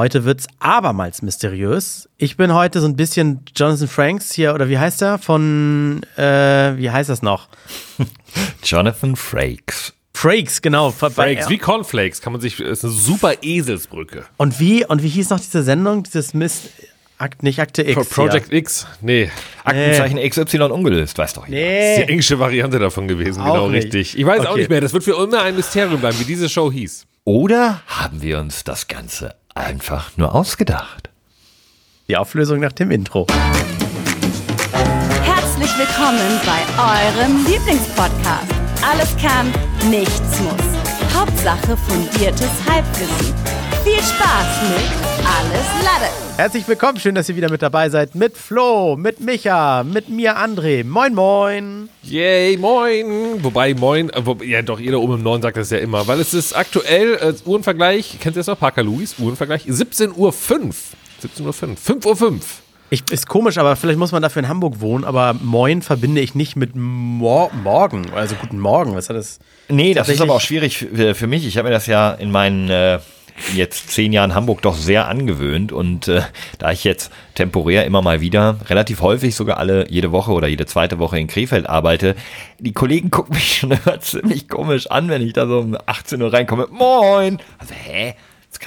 Heute wird's abermals mysteriös. Ich bin heute so ein bisschen Jonathan Franks hier, oder wie heißt er? Von, äh, wie heißt das noch? Jonathan Frakes. Frakes, genau. Frakes, wie Cornflakes, kann man sich, ist eine super Eselsbrücke. Und wie, und wie hieß noch diese Sendung? Dieses Mist, Akt, nicht Akte X. Pro Project ja. X, nee. Aktenzeichen XY ungelöst, weiß doch jeder. Nee. Das ist die englische Variante davon gewesen, auch genau nicht. richtig. Ich weiß okay. auch nicht mehr, das wird für immer ein Mysterium bleiben, wie diese Show hieß. Oder haben wir uns das Ganze einfach nur ausgedacht? Die Auflösung nach dem Intro. Herzlich willkommen bei eurem Lieblingspodcast. Alles kann, nichts muss. Hauptsache fundiertes Halbwissen. Viel Spaß mit Alles Lade. Herzlich willkommen, schön, dass ihr wieder mit dabei seid. Mit Flo, mit Micha, mit mir André. Moin, moin. Yay, moin. Wobei, moin, äh, wo, ja doch, da oben im Norden sagt das ja immer, weil es ist aktuell, äh, Uhrenvergleich, kennt ihr das noch, Parker Louis, Uhrenvergleich, 17.05 Uhr. 17.05 Uhr, 5 Uhr 5. Ich, ist komisch, aber vielleicht muss man dafür in Hamburg wohnen, aber Moin verbinde ich nicht mit Mor Morgen, also guten Morgen. Was hat das? Nee, das ist aber auch schwierig für, für mich. Ich habe mir das ja in meinen äh, jetzt zehn Jahren Hamburg doch sehr angewöhnt und äh, da ich jetzt temporär immer mal wieder, relativ häufig sogar alle jede Woche oder jede zweite Woche in Krefeld arbeite, die Kollegen gucken mich schon immer ziemlich komisch an, wenn ich da so um 18 Uhr reinkomme. Moin! Also, hä?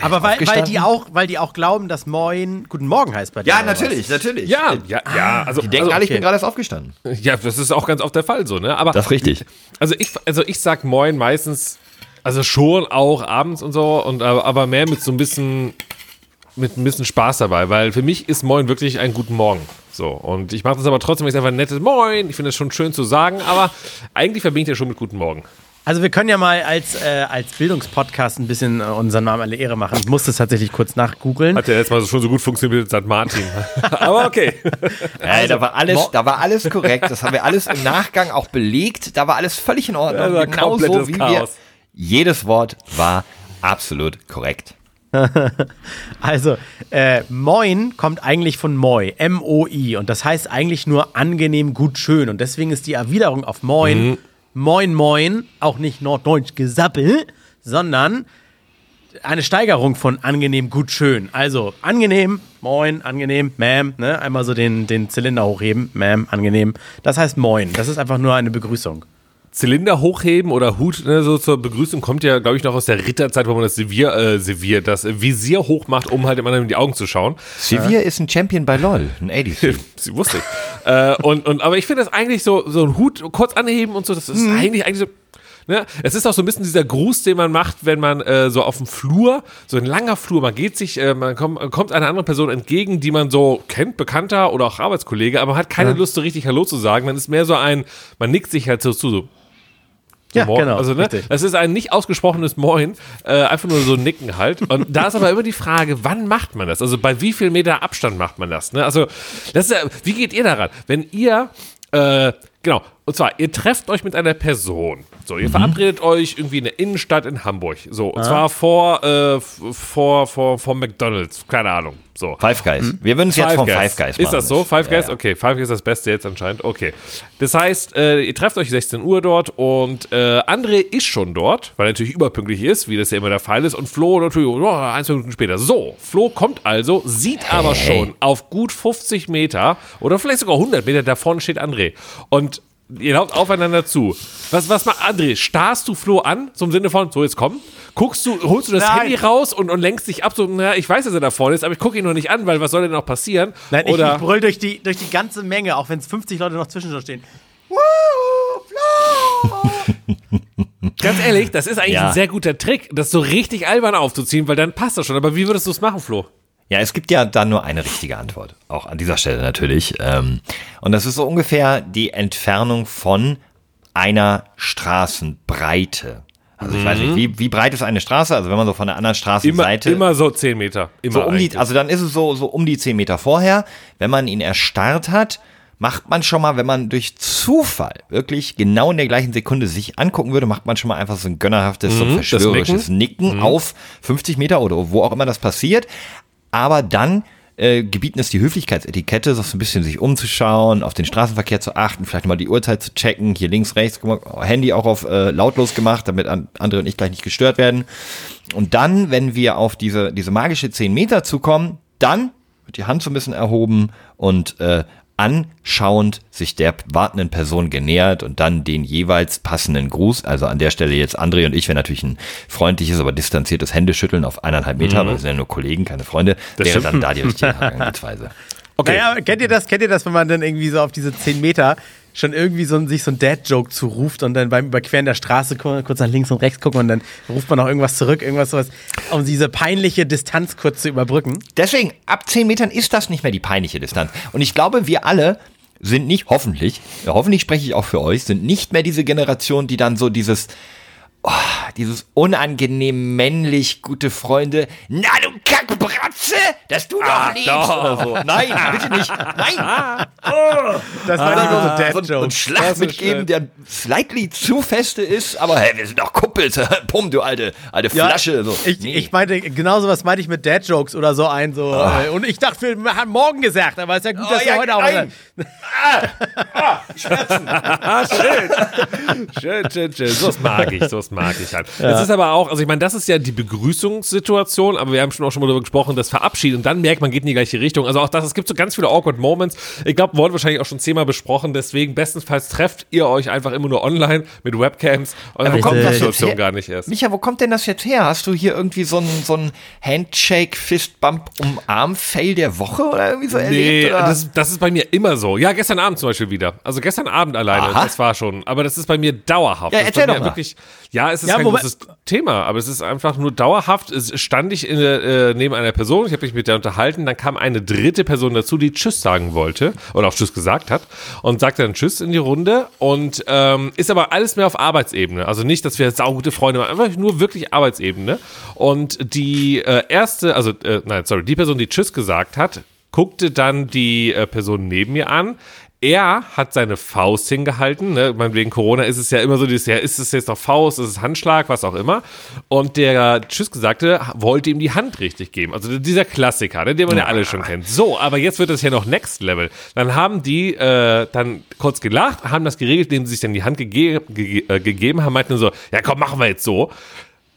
Aber weil, weil, die auch, weil die auch glauben, dass Moin Guten Morgen heißt bei dir. Ja, natürlich, natürlich. Ja, ja, ja. Also, die denken also, alle, ich bin gerade erst aufgestanden. Ja, das ist auch ganz oft der Fall so, ne? Aber das ist richtig. Also ich, also ich sag Moin meistens, also schon auch abends und so, und aber mehr mit so ein bisschen mit ein bisschen Spaß dabei, weil für mich ist Moin wirklich ein guten Morgen. So, und ich mache das aber trotzdem, ich einfach ein nettes Moin. Ich finde es schon schön zu sagen, aber eigentlich verbinde ich ja schon mit guten Morgen. Also wir können ja mal als, äh, als Bildungspodcast ein bisschen äh, unseren Namen alle Ehre machen. Ich musste es tatsächlich kurz nachgoogeln. Hat ja jetzt mal schon so gut funktioniert St. Martin. Aber okay. Ja, also, da, war alles, da war alles korrekt. Das haben wir alles im Nachgang auch belegt. Da war alles völlig in Ordnung. Ja, genau so wie Chaos. wir. Jedes Wort war absolut korrekt. also, äh, Moin kommt eigentlich von Moi, M-O-I. Und das heißt eigentlich nur angenehm, gut, schön. Und deswegen ist die Erwiderung auf Moin. Mhm Moin Moin, auch nicht norddeutsch Gesappel, sondern eine Steigerung von angenehm, gut, schön. Also angenehm, moin, angenehm, ma'am, ne? Einmal so den, den Zylinder hochheben, ma'am, angenehm. Das heißt moin. Das ist einfach nur eine Begrüßung. Zylinder hochheben oder Hut ne, so zur Begrüßung kommt ja, glaube ich, noch aus der Ritterzeit, wo man das Sevier, äh, Sevier, das Visier hochmacht, um halt immer in die Augen zu schauen. Sevier äh. ist ein Champion bei LOL, ein ADC. Sie wusste ich. äh, und, und, aber ich finde das eigentlich so, so ein Hut kurz anheben und so, das ist mhm. eigentlich, eigentlich so, Ne? Es ist auch so ein bisschen dieser Gruß, den man macht, wenn man äh, so auf dem Flur, so ein langer Flur, man geht sich, äh, man kommt, kommt einer anderen Person entgegen, die man so kennt, Bekannter oder auch Arbeitskollege, aber man hat keine ja. Lust, so richtig Hallo zu sagen. Dann ist mehr so ein, man nickt sich halt so zu, so, ja, Moin. genau. Also, ne, das ist ein nicht ausgesprochenes Moin, äh, einfach nur so ein Nicken halt. Und da ist aber immer die Frage, wann macht man das? Also bei wie viel Meter Abstand macht man das? Ne? Also, das ist wie geht ihr daran? Wenn ihr, äh, genau, und zwar, ihr trefft euch mit einer Person. So, ihr mhm. verabredet euch irgendwie in der Innenstadt in Hamburg. So, und ah. zwar vor, äh, vor, vor, vor McDonalds. Keine Ahnung. So. Five Guys. Hm? Wir würden es jetzt vom Five Guys machen. Ist das so? Five Guys? Ja, ja. Okay, Five Guys ist das Beste jetzt anscheinend. Okay. Das heißt, äh, ihr trefft euch 16 Uhr dort und äh, André ist schon dort, weil er natürlich überpünktlich ist, wie das ja immer der Fall ist. Und Flo natürlich oh, ein, zwei Minuten später. So, Flo kommt also, sieht hey. aber schon auf gut 50 Meter oder vielleicht sogar 100 Meter, da vorne steht André. Und ihr lauft aufeinander zu. Was, was macht André? Starrst du Flo an, zum Sinne von, so jetzt komm? Guckst du, holst du das Nein. Handy raus und, und lenkst dich ab, so, na, ich weiß, dass er da vorne ist, aber ich gucke ihn noch nicht an, weil was soll denn noch passieren? Nein, Oder ich, ich brüll durch die, durch die ganze Menge, auch wenn es 50 Leute noch zwischen stehen. Woo, Flo! Ganz ehrlich, das ist eigentlich ja. ein sehr guter Trick, das so richtig albern aufzuziehen, weil dann passt das schon. Aber wie würdest du es machen, Flo? Ja, es gibt ja da nur eine richtige Antwort. Auch an dieser Stelle natürlich. Ähm, und das ist so ungefähr die Entfernung von einer Straßenbreite. Also ich weiß nicht, mhm. wie, wie breit ist eine Straße? Also wenn man so von der anderen Straßenseite. Immer, immer so 10 Meter. Immer so um die, also dann ist es so, so um die 10 Meter vorher. Wenn man ihn erstarrt hat, macht man schon mal, wenn man durch Zufall wirklich genau in der gleichen Sekunde sich angucken würde, macht man schon mal einfach so ein gönnerhaftes, mhm, so verschwörerisches Nicken, Nicken mhm. auf 50 Meter oder wo auch immer das passiert aber dann äh, gebieten es die Höflichkeitsetikette, so ein bisschen sich umzuschauen, auf den Straßenverkehr zu achten, vielleicht mal die Uhrzeit zu checken, hier links, rechts, mal, Handy auch auf äh, lautlos gemacht, damit an, andere und ich gleich nicht gestört werden. Und dann, wenn wir auf diese, diese magische 10 Meter zukommen, dann wird die Hand so ein bisschen erhoben und äh, anschauend sich der wartenden Person genähert und dann den jeweils passenden Gruß, also an der Stelle jetzt André und ich, wenn natürlich ein freundliches, aber distanziertes Händeschütteln auf eineinhalb Meter, mhm. weil wir sind ja nur Kollegen, keine Freunde, das wäre dann da die richtige Herangehensweise. Okay. Naja, kennt ihr das, kennt ihr das, wenn man dann irgendwie so auf diese 10 Meter schon irgendwie so, sich so ein Dad-Joke zuruft und dann beim Überqueren der Straße kurz nach links und rechts gucken und dann ruft man noch irgendwas zurück, irgendwas sowas, um diese peinliche Distanz kurz zu überbrücken. Deswegen, ab 10 Metern ist das nicht mehr die peinliche Distanz. Und ich glaube, wir alle sind nicht, hoffentlich, ja, hoffentlich spreche ich auch für euch, sind nicht mehr diese Generation, die dann so dieses, oh, dieses unangenehm männlich gute Freunde. Na du Kackbratze, dass du ah, doch liebst doch. oder so. Nein, bitte nicht. Nein. Oh. Das war nicht nur so Dad Joke. Und, und Schlag mitgeben, der slightly zu feste ist, aber hey, wir sind doch Kumpels. Pum, du alte, alte ja, Flasche. So. Ich, nee. ich meinte, genauso was meinte ich mit Dad Jokes oder so ein so. Oh. Und ich dachte, wir haben morgen gesagt, aber es ist ja gut, oh, dass ja, wir heute auch. Ah, ah, Schmerzen. schön. schön, schön, schön. So mag ich, so mag ich halt. Ja. Es ist aber auch, also ich meine, das ist ja die Begrüßungssituation, aber wir haben schon auch schon mal darüber gesprochen, das Verabschieden und dann merkt man, geht in die gleiche Richtung. Also auch das, es gibt so ganz viele awkward Moments. Ich glaube, wurden wahrscheinlich auch schon zehnmal besprochen, deswegen bestenfalls trefft ihr euch einfach immer nur online mit Webcams und dann kommt die Situation gar nicht erst. Micha, wo kommt denn das jetzt her? Hast du hier irgendwie so einen so Handshake, Fistbump, Umarm-Fail der Woche oder irgendwie so erlebt? Nee, das, das, ist bei mir immer so. Ja, gestern Abend zum Beispiel wieder. Also gestern Abend alleine, Aha. das war schon. Aber das ist bei mir dauerhaft. Ja, erzähl doch mal. Wirklich, ja, es ist ja, kein großes Thema, aber es ist einfach nur dauerhaft. Es stand ich in, äh, neben einer Person, ich habe mich mit der unterhalten, dann kam eine dritte Person dazu, die Tschüss sagen wollte oder auch Tschüss gesagt hat und sagte dann Tschüss in die Runde und ähm, ist aber alles mehr auf Arbeitsebene. Also nicht, dass wir saugute Freunde waren, einfach nur wirklich Arbeitsebene. Und die äh, erste, also äh, nein, sorry, die Person, die Tschüss gesagt hat, guckte dann die äh, Person neben mir an, er hat seine Faust hingehalten. Ne? Wegen Corona ist es ja immer so, dieses, ja, ist es jetzt noch Faust, ist es Handschlag, was auch immer. Und der Tschüss gesagte wollte ihm die Hand richtig geben. Also dieser Klassiker, ne, den man ja alle schon kennt. So, aber jetzt wird es ja noch Next Level. Dann haben die äh, dann kurz gelacht, haben das geregelt, indem sie sich dann die Hand gege ge äh, gegeben haben, meinten so, ja komm, machen wir jetzt so.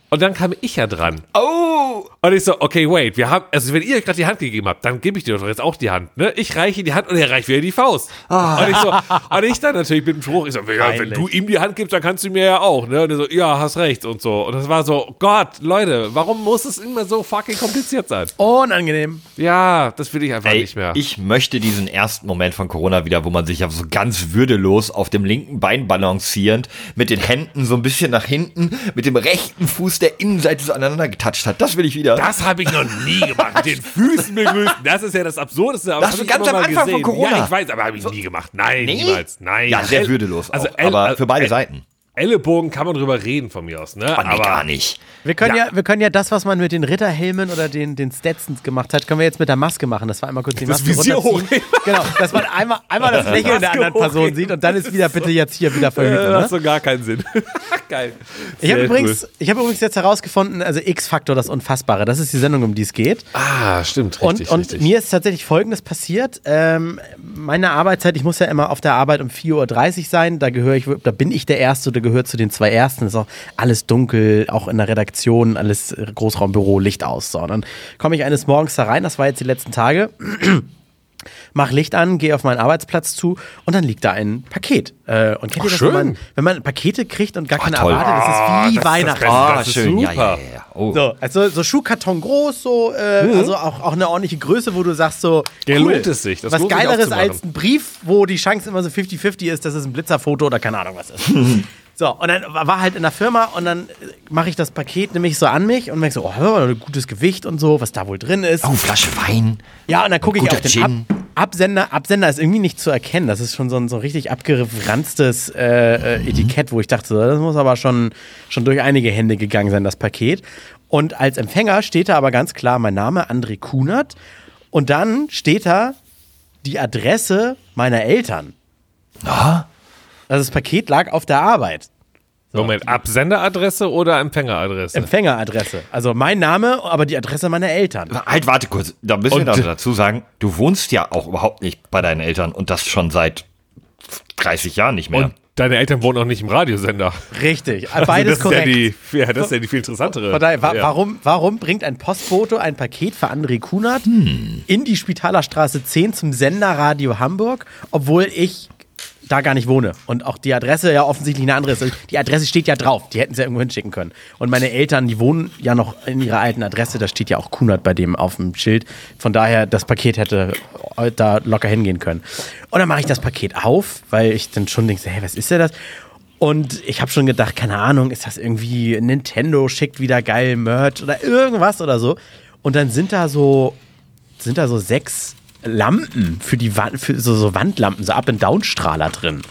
Und dann kam ich ja dran. Oh! Und ich so, okay, wait, wir haben, also wenn ihr gerade die Hand gegeben habt, dann gebe ich dir doch jetzt auch die Hand, ne? Ich reiche die Hand und er reicht wieder die Faust. Oh. Und ich so, und ich dann natürlich mit dem Spruch, ich so, ja, wenn du ihm die Hand gibst, dann kannst du mir ja auch, ne? Und er so, ja, hast recht und so. Und das war so, Gott, Leute, warum muss es immer so fucking kompliziert sein? Unangenehm. Ja, das will ich einfach Ey, nicht mehr. Ich möchte diesen ersten Moment von Corona wieder, wo man sich so ganz würdelos auf dem linken Bein balancierend, mit den Händen so ein bisschen nach hinten, mit dem rechten Fuß der Innenseite so aneinander getatscht hat. Das will ich wieder. Das habe ich noch nie gemacht. Mit den Füßen begrüßen. Das ist ja das Absurdeste. Das hast du ganz am Anfang gesehen. von Corona. Ja, ich weiß, aber habe ich nie gemacht. Nein, nee? niemals. Nein. Ja, sehr würdelos. Also, auch, aber für beide Seiten. Ellenbogen kann man drüber reden von mir aus, ne? Oh, nee, aber gar nicht. Wir können ja. ja. wir können ja das, was man mit den Ritterhelmen oder den, den Stetsons gemacht hat, können wir jetzt mit der Maske machen. Das war einmal kurz die das Maske runterziehen. genau, dass man einmal, einmal das Lächeln der anderen Person sieht und dann ist wieder bitte jetzt hier wieder verhütet. Ne? Das hat so gar keinen Sinn. Geil. ich habe übrigens, cool. ich hab übrigens jetzt herausgefunden, also X-Faktor, das Unfassbare, das ist die Sendung, um die es geht. Ah, stimmt. Richtig, und, und mir ist tatsächlich Folgendes passiert. Ähm, meine Arbeitszeit, ich muss ja immer auf der Arbeit um 4.30 Uhr sein, da gehöre ich, da bin ich der Erste, da gehört zu den zwei Ersten ist auch alles dunkel, auch in der Redaktion, alles Großraumbüro, Licht aus. So, und dann komme ich eines Morgens da rein, das war jetzt die letzten Tage. mach Licht an, gehe auf meinen Arbeitsplatz zu und dann liegt da ein Paket. Äh, und kennt Ach, ihr das, wenn man, wenn man, Pakete kriegt und gar keine toll. erwartet, das ist wie oh, Weihnachten. Das, das, ist schön. super. Ja, ja, ja. Oh. So, also so Schuhkarton groß, so, äh, mhm. also auch, auch eine ordentliche Größe, wo du sagst so, cool, lohnt es sich. Das was Geileres als ein Brief, wo die Chance immer so 50-50 ist, dass es ein Blitzerfoto oder keine Ahnung was ist. So, und dann war halt in der Firma und dann mache ich das Paket nämlich so an mich und merke so, oh, ein gutes Gewicht und so, was da wohl drin ist. Oh, Flasche Wein. Ja, und dann gucke ich auf den Ab Absender. Absender ist irgendwie nicht zu erkennen. Das ist schon so ein so richtig abgeranztes äh, mhm. Etikett, wo ich dachte, das muss aber schon, schon durch einige Hände gegangen sein, das Paket. Und als Empfänger steht da aber ganz klar mein Name, André Kunert. Und dann steht da die Adresse meiner Eltern. Ah? Also das Paket lag auf der Arbeit. Moment, Absenderadresse oder Empfängeradresse? Empfängeradresse. Also mein Name, aber die Adresse meiner Eltern. Halt, warte kurz. Da müssen wir Und- noch dazu sagen, du wohnst ja auch überhaupt nicht bei deinen Eltern und das schon seit 30 Jahren nicht mehr. Und deine Eltern wohnen auch nicht im Radiosender. Richtig. Also Beides das korrekt. Ist ja, die, ja, das ist ja die viel interessantere. Von daher, wa ja. warum, warum bringt ein Postbote ein Paket für André Kunert Hm. in die Spitaler Straße 10 zum Sender Radio Hamburg, obwohl ich da gar nicht wohne und auch die Adresse ja offensichtlich eine andere ist. Also Die Adresse steht ja drauf, die hätten sie ja irgendwo hinschicken können. Und meine Eltern, die wohnen ja noch in ihrer alten Adresse, da steht ja auch Kunert bei dem auf dem Schild. Von daher, das Paket hätte da locker hingehen können. Und dann mache ich das Paket auf, weil ich dann schon denke, hey, was ist denn das? Und ich habe schon gedacht, keine Ahnung, ist das irgendwie Nintendo schickt wieder geil Merch oder irgendwas oder so. Und dann sind da so sind da so sechs Lampen für die Wand, für so, so Wandlampen, so Up-and-Down-Strahler drin.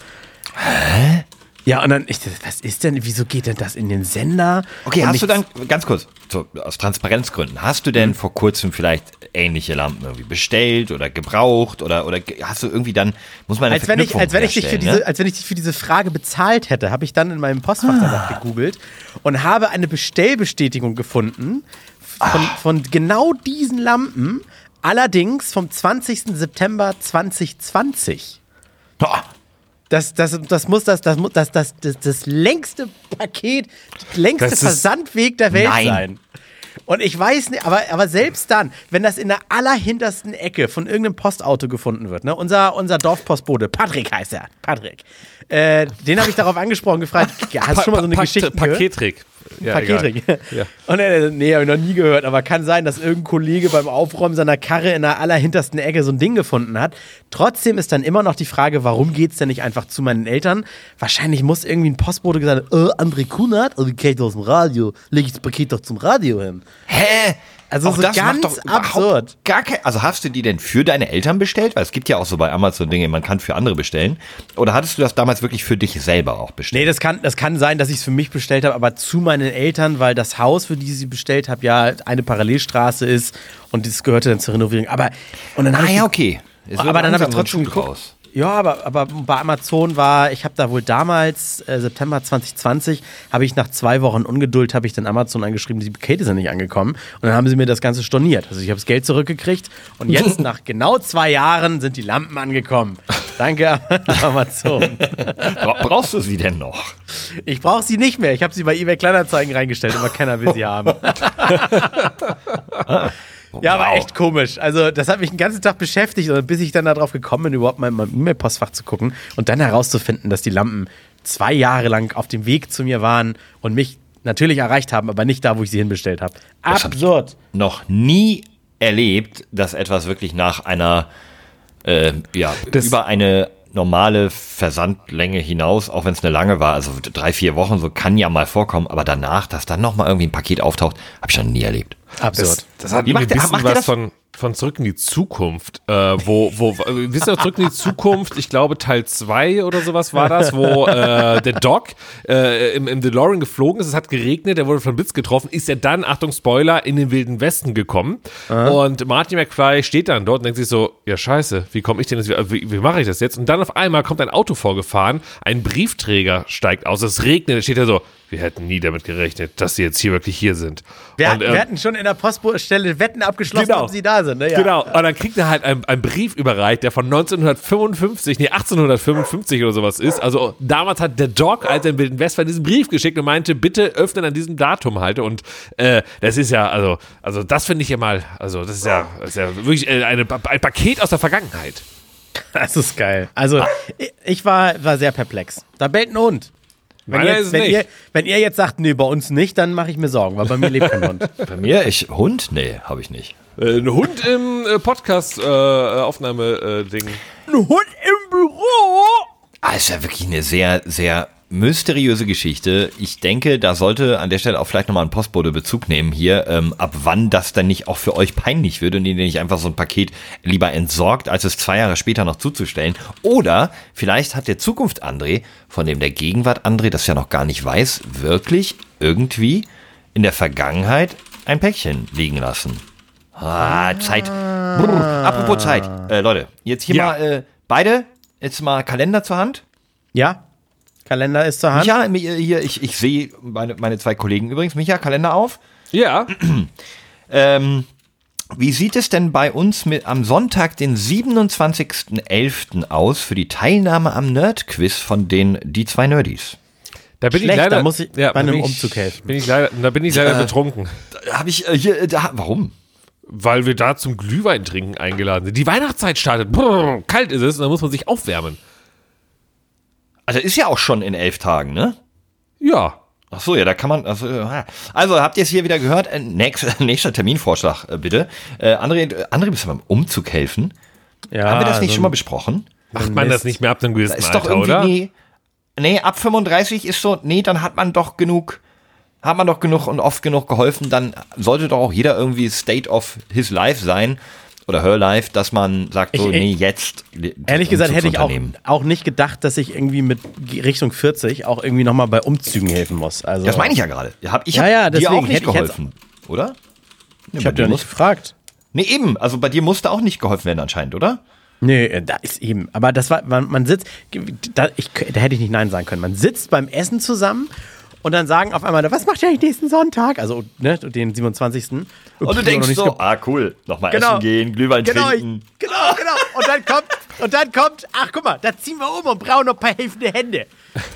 Hä? Ja, und dann, ich, was ist denn, wieso geht denn das in den Sender? Okay, Und hast du dann, ganz kurz, so, aus Transparenzgründen, hast du denn vor kurzem vielleicht ähnliche Lampen irgendwie bestellt oder gebraucht oder, oder hast du irgendwie dann, muss man eine als wenn ich, als wenn ich dich für diese, ne? als wenn ich dich für diese Frage bezahlt hätte, habe ich dann in meinem Postfach danach gegoogelt und habe eine Bestellbestätigung gefunden von, von genau diesen Lampen, allerdings vom 20. September 2020. Boah, Das, das, das muss das, das, das, das, das, das längste Paket, längste Das Versandweg der Welt Nein. sein. Und ich weiß nicht, aber, aber selbst dann, wenn das in der allerhintersten Ecke von irgendeinem Postauto gefunden wird, ne? unser, unser Dorfpostbote, Patrick heißt er, Patrick, äh, den habe ich darauf angesprochen, gefragt, ja, hast du schon mal so eine Pa- Geschichte gehört? Pakettrick. Ja, egal. Ja. Und er, nee, habe ich noch nie gehört, aber kann sein, dass irgendein Kollege beim Aufräumen seiner Karre in der allerhintersten Ecke so ein Ding gefunden hat. Trotzdem ist dann immer noch die Frage, warum geht's denn nicht einfach zu meinen Eltern? Wahrscheinlich muss irgendwie ein Postbote gesagt haben, äh, André Kunert, kenn ich doch aus dem Radio, leg ich das Paket doch zum Radio hin. hä? Also Auch so das macht ganz doch überhaupt absurd. Gar kein, also hast du die denn für deine Eltern bestellt? Weil es gibt ja auch so bei Amazon Dinge, man kann für andere bestellen. Oder hattest du das damals wirklich für dich selber auch bestellt? Nee, das kann, das kann sein, dass ich es für mich bestellt habe, aber zu meinen Eltern, weil das Haus, für die ich sie bestellt habe, ja eine Parallelstraße ist und das gehörte dann zur Renovierung. Aber und dann ah ich ja, okay. Aber dann habe ich trotzdem geguckt. Ja, aber, aber bei Amazon war, ich habe da wohl damals, äh, September 2020, habe ich nach zwei Wochen Ungeduld, habe ich dann Amazon angeschrieben, die Pakete sind nicht angekommen. Und dann haben sie mir das Ganze storniert. Also ich habe das Geld zurückgekriegt und jetzt nach genau zwei Jahren sind die Lampen angekommen. Danke Amazon. Bra- Brauchst du sie denn noch? Ich brauche sie nicht mehr. Ich habe sie bei eBay Kleinanzeigen reingestellt, aber keiner will sie haben. Ja, aber Wow. echt komisch. Also, das hat mich den ganzen Tag beschäftigt, bis ich dann darauf gekommen bin, überhaupt mal in meinem E-Mail-Postfach zu gucken und dann herauszufinden, dass die Lampen zwei Jahre lang auf dem Weg zu mir waren und mich natürlich erreicht haben, aber nicht da, wo ich sie hinbestellt habe. Das hab ich- Absurd. noch nie erlebt, dass etwas wirklich nach einer, äh, ja, Das- über eine normale Versandlänge hinaus, auch wenn es eine lange war, also drei, vier Wochen, so kann ja mal vorkommen, aber danach, dass dann nochmal irgendwie ein Paket auftaucht, habe ich noch nie erlebt. Absurd. Das, das hat Wie ein macht bisschen was von, von Zurück in die Zukunft, äh, wo, wo, äh, wisst ihr Zurück in die Zukunft, ich glaube Teil 2 oder sowas war das, wo äh, der Doc äh, im, im DeLorean geflogen ist, es hat geregnet, er wurde von Blitz getroffen, ist er dann, Achtung Spoiler, in den Wilden Westen gekommen und Marty McFly steht dann dort und denkt sich so, ja scheiße, wie komme ich denn jetzt, wie, wie mache ich das jetzt? Und dann auf einmal kommt ein Auto vorgefahren, ein Briefträger steigt aus, es regnet, da steht er so, wir hätten nie damit gerechnet, dass sie jetzt hier wirklich hier sind. Wir, Und, hatten, ähm, wir hatten schon in der Poststelle Wetten abgeschlossen, Genau. ob sie da sind. Ne? Ja. Genau, und dann kriegt er halt einen, einen Brief überreicht, der von 1955, nee, 1855 oder sowas ist. Also damals hat der Doc, als er in Wilden Westfalen, diesen Brief geschickt und meinte, bitte öffnen an diesem Datum halt. Und äh, das ist ja, also, also das finde ich ja mal, also das ist ja, das ist ja wirklich äh, eine, ein Paket aus der Vergangenheit. Das ist geil. Also, ich- ich war, war sehr perplex. Da bellt ein Hund. Wenn, Meiner ihr, ist wenn, nicht. ihr, wenn ihr jetzt sagt, nee, bei uns nicht, dann mache ich mir Sorgen, weil bei mir lebt kein Hund. Bei mir, ich, Hund? Nee, habe ich nicht. Äh, ein Hund im äh, Podcast-Aufnahme-Ding. Ein Hund im Büro? Ah, ist ja wirklich eine sehr, sehr mysteriöse Geschichte. Ich denke, da sollte an der Stelle auch vielleicht nochmal ein Postbote Bezug nehmen hier, ähm, ab wann das dann nicht auch für euch peinlich wird und ihr nicht einfach so ein Paket lieber entsorgt, als es zwei Jahre später noch zuzustellen. Oder vielleicht hat der Zukunft André, von dem der Gegenwart André das ja noch gar nicht weiß, wirklich irgendwie in der Vergangenheit ein Päckchen liegen lassen. Ah, Zeit. Brr. Apropos Zeit. Äh, Leute, jetzt hier Ja. mal äh, beide, jetzt mal Kalender zur Hand. Ja? Kalender ist zur Hand. Micha, mi- hier, ich, ich sehe meine, meine zwei Kollegen übrigens. Micha, Kalender auf. Ja, Ähm, wie sieht es denn bei uns mit am Sonntag, den 27.11. aus für die Teilnahme am Nerd-Quiz von den Die zwei Nerdies? da bin Schlecht, ich leider. da muss ich bei da einem bin ich- Umzug helfen. Bin ich leider, da bin ich leider betrunken. Habe ich äh, hier, äh, da, warum? Weil wir da zum Glühwein trinken eingeladen sind. Die Weihnachtszeit startet. Brrr, kalt ist es und da muss man sich aufwärmen. Also ist ja auch schon in elf Tagen, ne? Ja. Ach so, ja, da kann man. Also, ja. also habt ihr es hier wieder gehört? Äh, nächst, nächster Terminvorschlag, äh, bitte. Äh, André, äh, André, bist du beim Umzug helfen? Ja, Haben wir das nicht so schon mal besprochen? Macht man das nicht mehr ab einem Da gewissen ist doch Alter, irgendwie, oder? nee. Nee, ab 35 ist so, nee, dann hat man doch genug, hat man doch genug und oft genug geholfen, dann sollte doch auch jeder irgendwie State of his life sein oder her life, dass man sagt, so, Ich- nee, jetzt. Ehrlich gesagt hätte ich auch, auch nicht gedacht, dass ich irgendwie mit Richtung 40 auch irgendwie nochmal bei Umzügen helfen muss. Also, Das meine ich ja gerade. Hab, ich Ja, habe ja, dir auch nicht geholfen, oder? Nee, Ich habe dir nicht gefragt. Nee, eben. Also bei dir musste auch nicht geholfen werden anscheinend, oder? Nee, äh, da ist eben. Aber das war, man, man sitzt, da, ich, da hätte ich nicht Nein sagen können. Man sitzt beim Essen zusammen und dann sagen auf einmal, was macht ihr eigentlich nächsten Sonntag? Also, ne, den 27. Und du Noch denkst nicht so, ah cool, nochmal Genau. essen gehen, Glühwein Genau, ich, trinken. genau, genau. Und dann kommt, und dann kommt, ach guck mal, da ziehen wir um und brauchen noch ein paar helfende Hände.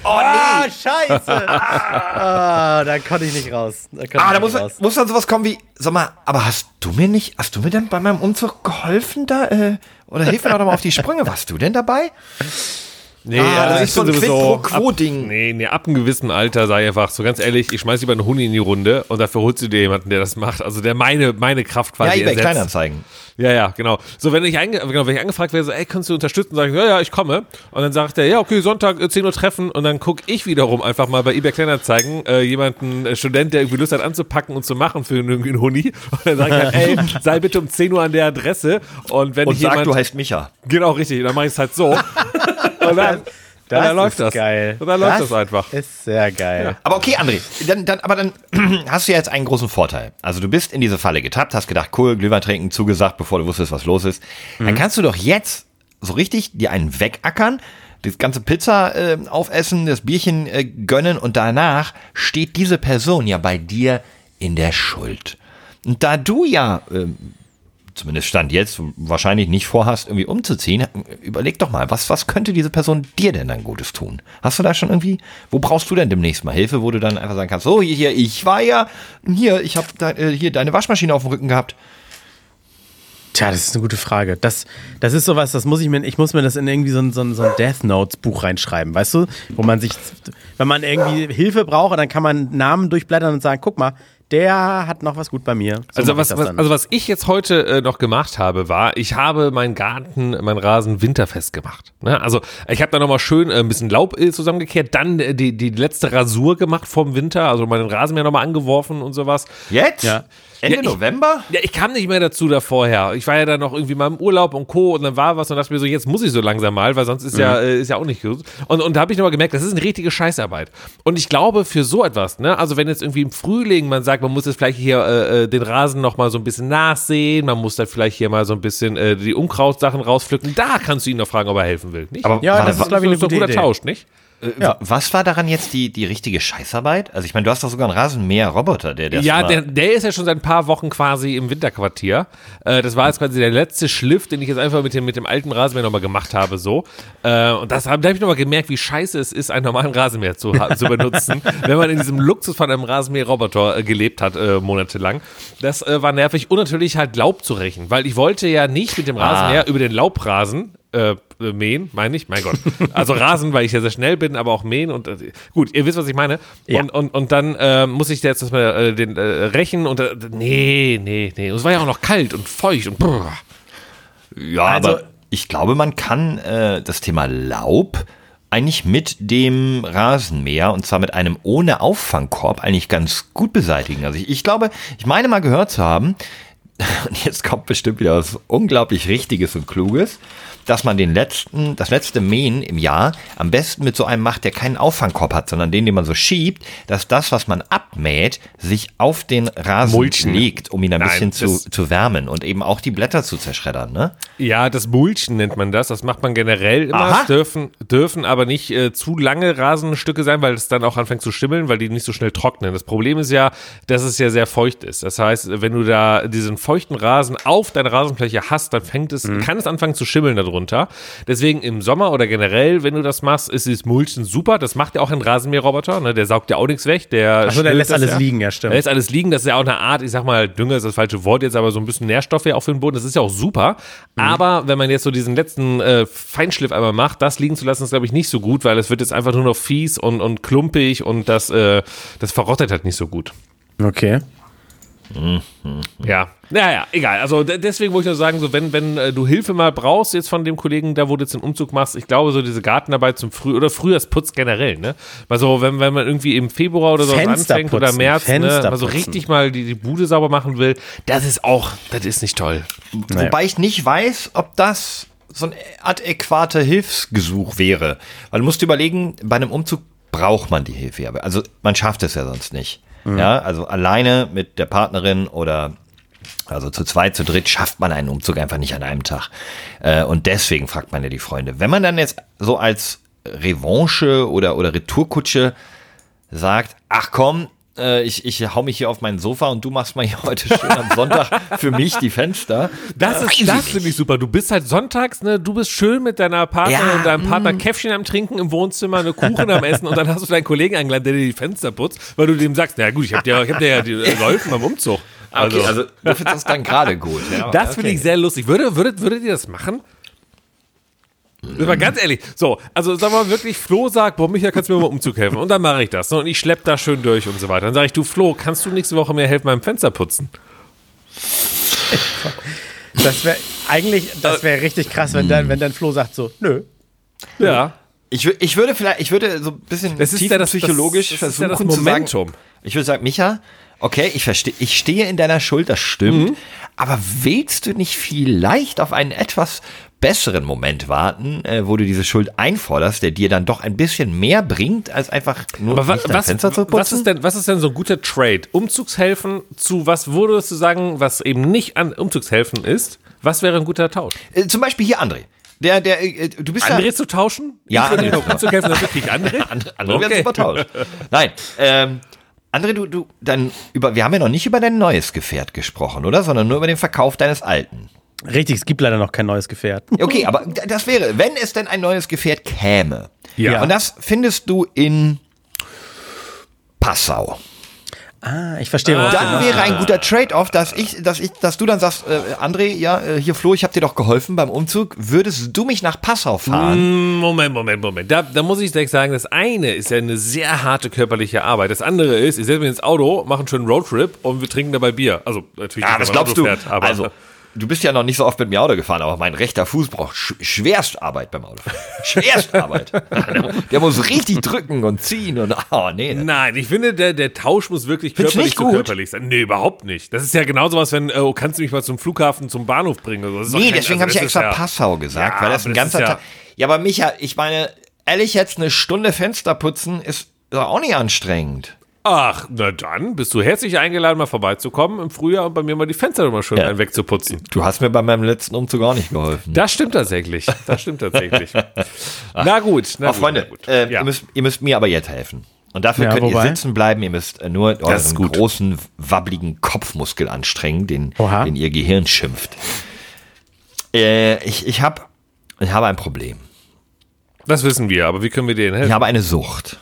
Oh ah, scheiße. ah, da konnte ich nicht raus. Da Ah, da muss, raus. muss dann sowas kommen wie, sag mal, aber hast du mir nicht, hast du mir denn bei meinem Umzug geholfen da, äh, oder hilf mir doch mal auf die Sprünge, warst du denn dabei? Nee, Ah, das ich ist so ein Quid pro Quo-Ding. Nee, nee, ab einem gewissen Alter sei einfach so ganz ehrlich, ich schmeiß lieber einen Huni in die Runde und dafür holst du dir jemanden, der das macht. Also der meine, meine Kraft Ja, quasi eBay ersetzt. Kleinanzeigen. Ja, ja, genau. So, wenn ich, einge genau, wenn ich angefragt werde, so, ey, kannst du unterstützen? Sag ich, ja, ja, ich komme. Und dann sagt er, ja, okay, Sonntag, äh, 10 Uhr treffen. Und dann gucke ich wiederum einfach mal bei eBay Kleinanzeigen äh, jemanden, äh, Student, der irgendwie Lust hat anzupacken und zu machen für irgendwie einen Huni. Und dann sage ich halt, ey, sei bitte um 10 Uhr an der Adresse. Und wenn Und ich sag, jemand, du heißt Micha. genau, richtig, dann mache ich es halt so. und dann, und dann läuft ist das. geil. Und dann läuft das einfach. Ist sehr geil. Aber okay, André, dann, dann, aber dann hast du ja jetzt einen großen Vorteil. Also du bist in diese Falle getappt, hast gedacht, cool, Glühwein trinken, zugesagt, bevor du wusstest, was los ist. Dann kannst du doch jetzt so richtig dir einen wegackern, das ganze Pizza äh, aufessen, das Bierchen äh, gönnen und danach steht diese Person ja bei dir in der Schuld. Und da du ja, ähm, zumindest Stand jetzt, wahrscheinlich nicht vorhast, irgendwie umzuziehen, überleg doch mal, was, was könnte diese Person dir denn dann Gutes tun? Hast du da schon irgendwie, wo brauchst du denn demnächst mal Hilfe, wo du dann einfach sagen kannst, so, hier, hier ich war ja, hier, ich habe äh, hier deine Waschmaschine auf dem Rücken gehabt. Tja, das ist eine gute Frage. Das, das ist sowas, das muss ich mir, ich muss mir das in irgendwie so ein, so ein, so ein Death Notes Buch reinschreiben, weißt du? Wo man sich, wenn man irgendwie Hilfe braucht, dann kann man Namen durchblättern und sagen, guck mal, der hat noch was gut bei mir. So Also was, was, also was ich jetzt heute äh, noch gemacht habe, war, ich habe meinen Garten, meinen Rasen winterfest gemacht. Ne? Also ich habe da nochmal schön äh, ein bisschen Laub äh, zusammengekehrt, dann äh, die, die letzte Rasur gemacht vom Winter, also meinen Rasenmäher nochmal angeworfen und sowas. Jetzt? Ja. Ende Ja, ich- November? Ja, ich kam nicht mehr dazu da vorher. Ich war ja dann noch irgendwie mal im Urlaub und Co. Und dann war was und dachte mir so, jetzt muss ich so langsam mal, weil sonst ist ja, äh, ist ja auch nicht gut. Und, und da habe ich nochmal gemerkt, das ist eine richtige Scheißarbeit. Und ich glaube, für so etwas, ne, also wenn jetzt irgendwie im Frühling man sagt, man muss jetzt vielleicht hier äh, äh, den Rasen nochmal so ein bisschen nachsehen, man muss dann vielleicht hier mal so ein bisschen äh, die Unkrautsachen rauspflücken, da kannst du ihn noch fragen, ob er helfen will. Nicht? Aber Ja, das ist, glaube ich, gute ein guter Idee. Tausch, nicht? Wa- was war daran jetzt die, die richtige Scheißarbeit? Also ich meine, du hast doch sogar einen Rasenmäher-Roboter, der das Ja, der, der ist ja schon seit ein paar Wochen quasi im Winterquartier. Äh, das war jetzt quasi der letzte Schliff, den ich jetzt einfach mit dem, mit dem alten Rasenmäher nochmal gemacht habe. so. Äh, und das hab- da habe ich nochmal gemerkt, wie scheiße es ist, einen normalen Rasenmäher zu, zu benutzen, wenn man in diesem Luxus von einem Rasenmäher-Roboter äh, gelebt hat, äh, monatelang. Das äh, war nervig und natürlich halt Laub zu rächen, weil ich wollte ja nicht mit dem Rasenmäher über den Laubrasen äh, äh, mähen, meine ich, mein Gott. Also Rasen, weil ich ja sehr schnell bin, aber auch mähen und äh, gut, ihr wisst, was ich meine. Ja. Und, und, und dann äh, muss ich jetzt erstmal äh, den äh, rächen und äh, nee, nee, nee. Und es war ja auch noch kalt und feucht und brrr. Ja, Also- aber ich glaube, man kann das Thema Laub eigentlich mit dem Rasenmäher und zwar mit einem ohne Auffangkorb eigentlich ganz gut beseitigen. Also ich, ich glaube, ich meine mal gehört zu haben, und jetzt kommt bestimmt wieder was unglaublich Richtiges und Kluges, dass man den letzten, das letzte Mähen im Jahr am besten mit so einem macht, der keinen Auffangkorb hat, sondern den, den man so schiebt, dass das, was man abmäht, sich auf den Rasen Mulchen. legt, um ihn ein Nein, bisschen zu, das- zu wärmen und eben auch die Blätter zu zerschreddern, ne? Ja, das Mulchen nennt man das. Das macht man generell immer. Aha. Es dürfen, dürfen aber nicht äh, zu lange Rasenstücke sein, weil es dann auch anfängt zu schimmeln, weil die nicht so schnell trocknen. Das Problem ist ja, dass es ja sehr feucht ist. Das heißt, wenn du da diesen feuchten Rasen auf deiner Rasenfläche hast, dann fängt es, kann es anfangen zu schimmeln darunter. Deswegen im Sommer oder generell, wenn du das machst, ist dieses Mulchen super. Das macht ja auch ein Rasenmäherroboter. Ne? Der saugt ja auch nichts weg. Der Ach so, der lässt alles ja. liegen, ja, stimmt. Der lässt alles liegen. Das ist ja auch eine Art, ich sag mal, Dünger ist das falsche Wort jetzt, aber so ein bisschen Nährstoffe ja auch für den Boden. Das ist ja auch super. Mhm. Aber wenn man jetzt so diesen letzten äh, Feinschliff einmal macht, das liegen zu lassen, ist, glaube ich, nicht so gut, weil es wird jetzt einfach nur noch fies und, und klumpig und das, äh, das verrottet halt nicht so gut. Okay. Ja, naja, egal. Also de- deswegen wollte ich nur sagen, so wenn, wenn äh, du Hilfe mal brauchst jetzt von dem Kollegen, da wo du jetzt den Umzug machst, ich glaube so diese Gartenarbeit zum Früh oder Frühjahrsputz generell, ne? Weil so, wenn, wenn man irgendwie im Februar oder so anfängt oder März, ne, Fenster mal so putzen. richtig mal die, die Bude sauber machen will, das ist auch, das ist nicht toll. Naja. Wobei ich nicht weiß, ob das so ein adäquater Hilfsgesuch wäre. Weil du musst überlegen, bei einem Umzug braucht man die Hilfe. ja. Also man schafft es ja sonst nicht. Ja, also alleine mit der Partnerin oder also zu zweit, zu dritt schafft man einen Umzug einfach nicht an einem Tag. Äh, und deswegen fragt man ja die Freunde. Wenn man dann jetzt so als Revanche oder, oder Retourkutsche sagt, ach komm, äh, ich, ich hau mich hier auf mein Sofa und du machst mal hier heute schön am Sonntag für mich die Fenster. Das ist, das finde ich super. Du bist halt sonntags, ne, du bist schön mit deiner Partnerin Ja, und deinem Partner Käffchen am Trinken im Wohnzimmer, eine Kuchen am Essen und dann hast du deinen Kollegen eingeladen, der dir die Fenster putzt, weil du dem sagst, na gut, ich hab dir, ich hab dir ja die- geholfen beim Umzug. Also, Okay, also du findest das dann gerade gut. Ja, das finde okay. ich sehr lustig. Würde, würdet, würdet ihr das machen? Das war ganz ehrlich. So, also sag mal wirklich, Flo sagt, boah, Micha, kannst du mir mal Umzug helfen? Und dann mache ich das. Ne? Und ich schlepp da schön durch und so weiter. Dann sage ich, du Flo, kannst du nächste Woche mir helfen beim Fenster putzen? Das wäre eigentlich, das wäre richtig krass, wenn dann, wenn dann Flo sagt so, nö. Ja. Ich, ich würde vielleicht, ich würde so ein bisschen Das ist ja das- das- tiefenpsychologisch das ja versuchen das zu sagen, ich würde sagen, Micha, okay, ich verstehe, ich stehe in deiner Schuld, das stimmt, aber willst du nicht vielleicht auf einen etwas besseren Moment warten, äh, wo du diese Schuld einforderst, der dir dann doch ein bisschen mehr bringt, als einfach nur Aber wa nicht dein was, Fenster zu putzen? was, ist denn, was ist denn so ein guter Trade? Umzugshelfen zu was würdest du sagen, was eben nicht an Umzugshelfen ist? Was wäre ein guter Tausch? äh, zum Beispiel hier André. Der, der, äh, du bist André ja, zu tauschen? Ja, ich dir zu Umzughelfen, dann wirklich André. Andere, andere werden Okay. super tauscht. Nein, ähm, André, du, du, dann über, wir haben ja noch nicht über dein neues Gefährt gesprochen, oder? Sondern nur über den Verkauf deines alten. Richtig, es gibt leider noch kein neues Gefährt. Okay, aber das wäre, wenn es denn ein neues Gefährt käme. Ja. Und das findest du in Passau. Ah, ich verstehe. du Dann wäre ein guter Trade-off, dass ich, dass ich, dass du dann sagst, äh, André, ja, äh, hier Flo, ich habe dir doch geholfen beim Umzug. Würdest du mich nach Passau fahren? Moment, Moment, Moment. Da, da muss ich direkt sagen, das eine ist ja eine sehr harte körperliche Arbeit. Das andere ist, ich setze mich ins Auto, mache einen schönen Roadtrip und wir trinken dabei Bier. Also natürlich Ja, wenn man glaubst Auto du? Fährt, aber also, du bist ja noch nicht so oft mit mir Auto gefahren, aber mein rechter Fuß braucht sch schwerst Arbeit beim Autofahren. Schwerst Arbeit. Der muss richtig drücken und ziehen und, oh, nee. Nein, ich finde, der, der Tausch muss wirklich Findest du körperlich nicht zu körperlich sein. Nee, überhaupt nicht. Das ist ja genauso was, wenn, äh, oh, kannst du mich mal zum Flughafen, zum Bahnhof bringen oder so. Das ist doch Nee, kein- deswegen also habe ich ja extra Passau gesagt, Ja, weil das ein das ganzer ja- Tag. Ja, aber Micha, ich meine, ehrlich jetzt eine Stunde Fenster putzen ist doch auch nicht anstrengend. Ach, na dann bist du herzlich eingeladen, mal vorbeizukommen im Frühjahr und bei mir mal die Fenster nochmal schön Ja. wegzuputzen. Du hast mir bei meinem letzten Umzug auch nicht geholfen. Das stimmt tatsächlich. Das stimmt tatsächlich. na gut, na Oh, gut, Freunde, na gut. äh, ja. ihr, müsst, ihr müsst mir aber jetzt helfen. Und dafür Ja, könnt wobei? ihr sitzen bleiben, ihr müsst äh, nur euren großen, wabbligen Kopfmuskel anstrengen, den, den ihr Gehirn schimpft. Äh, ich, ich, hab, ich habe ein Problem. das wissen wir, aber wie können wir denen Ich helfen? habe eine Sucht,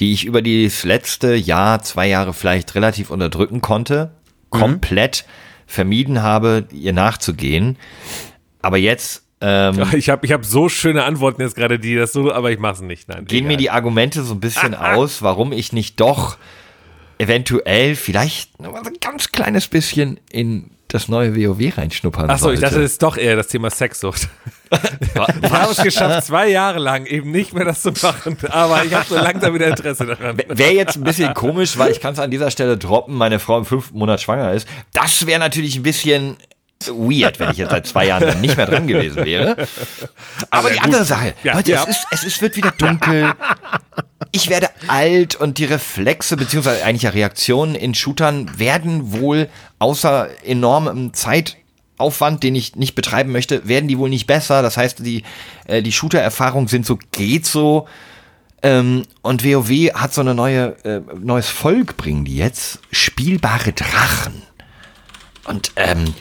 die ich über das letzte Jahr, zwei Jahre vielleicht relativ unterdrücken konnte, komplett vermieden habe, ihr nachzugehen. Aber jetzt ähm, Ich habe ich hab so schöne Antworten jetzt gerade, die das so, aber ich mache es nicht. Nein, gehen mir egal. die Argumente so ein bisschen aus, warum ich nicht doch eventuell vielleicht nur ein ganz kleines bisschen in das neue WoW reinschnuppern Achso, ich sollte. dachte, das ist doch eher das Thema Sexsucht. Ich habe es geschafft, zwei Jahre lang eben nicht mehr das zu machen, aber ich habe so langsam wieder Interesse daran. Wäre jetzt ein bisschen komisch, weil ich kann es an dieser Stelle droppen, meine Frau im fünften Monat schwanger ist. Das wäre natürlich ein bisschen weird, wenn ich jetzt seit zwei Jahren dann nicht mehr dran gewesen wäre. Aber die andere Sache, Ja, Leute, ja. es, ist, es ist, wird wieder dunkel. Ich werde alt und die Reflexe beziehungsweise eigentlich ja Reaktionen in Shootern werden wohl außer enormem Zeitaufwand, den ich nicht betreiben möchte, werden die wohl nicht besser. Das heißt, die, äh, die Shooter-Erfahrungen sind so, geht so. Ähm, und WoW hat so eine neue, äh, neues Volk bringen die jetzt. Spielbare Drachen. Und ähm,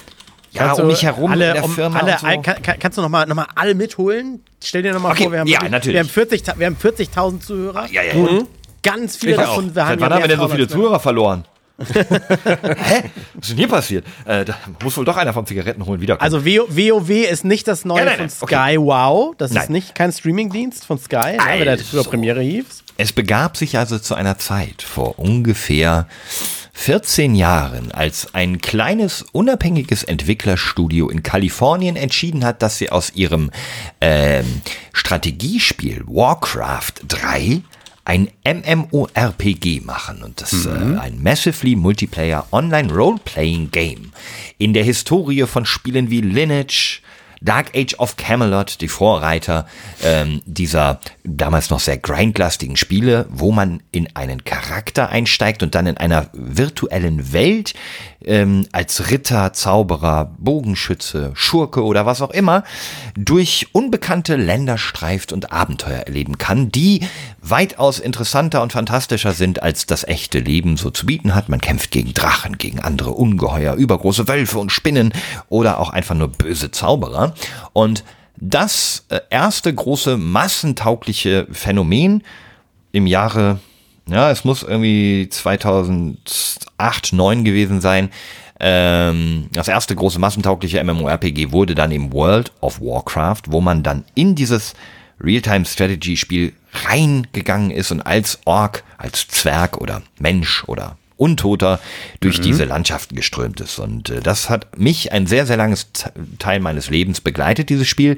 ja, Kannst um du mich herum alle, in der um Firma alle, und so. kann, kann, kannst du nochmal noch mal alle mitholen? Stell dir nochmal Okay, vor, wir haben, ja, wirklich- natürlich. wir haben 40 wir haben 40.000 Zuhörer. Ja, ja, ja. Und ganz viele davon, wir haben Seit ja wann haben wir denn so viele. Zuhörer verloren? Hä? Was ist denn hier passiert? Äh, da muss wohl doch einer vom Zigaretten holen wiederkommen. Also WO WoW ist nicht das neue Ja, nein, von Sky Wow. Das ist Nein. nicht kein Streamingdienst von Sky, ja, wie der Also. früher Premiere hieß. Es begab sich also zu einer Zeit vor ungefähr 14 Jahren, als ein kleines unabhängiges Entwicklerstudio in Kalifornien entschieden hat, dass sie aus ihrem ähm, Strategiespiel Warcraft 3 ein MMORPG machen und das äh, ein Massively Multiplayer Online Role-Playing Game. In der Historie von Spielen wie Lineage, Dark Age of Camelot, die Vorreiter ähm, dieser damals noch sehr grindlastigen Spiele, wo man in einen Charakter einsteigt und dann in einer virtuellen Welt ähm, als Ritter, Zauberer, Bogenschütze, Schurke oder was auch immer durch unbekannte Länder streift und Abenteuer erleben kann, die weitaus interessanter und fantastischer sind, als das echte Leben so zu bieten hat. Man kämpft gegen Drachen, gegen andere Ungeheuer, übergroße Wölfe und Spinnen oder auch einfach nur böse Zauberer. Und das äh, erste große massentaugliche Phänomen im Jahre, ja, es muss irgendwie 2008, 9 gewesen sein. Ähm, das erste große massentaugliche MMORPG wurde dann im World of Warcraft, wo man dann in dieses Real-Time-Strategy-Spiel reingegangen ist und als Ork, als Zwerg oder Mensch oder Untoter durch diese Landschaften geströmt ist. Und äh, das hat mich ein sehr, sehr langes Te- Teil meines Lebens begleitet, dieses Spiel.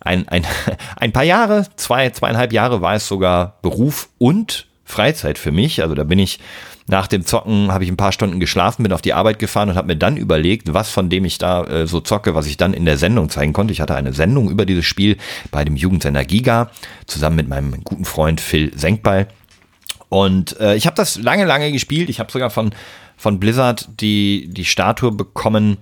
Ein, ein, ein paar Jahre, zwei, zweieinhalb Jahre war es sogar Beruf und Freizeit für mich. Also da bin ich nach dem Zocken, habe ich ein paar Stunden geschlafen, bin auf die Arbeit gefahren und habe mir dann überlegt, was von dem ich da äh, so zocke, was ich dann in der Sendung zeigen konnte. Ich hatte eine Sendung über dieses Spiel bei dem Jugendsender Giga, zusammen mit meinem guten Freund Phil Senkball. Und äh, ich habe das lange, lange gespielt. Ich habe sogar von, von Blizzard die, die Statue bekommen,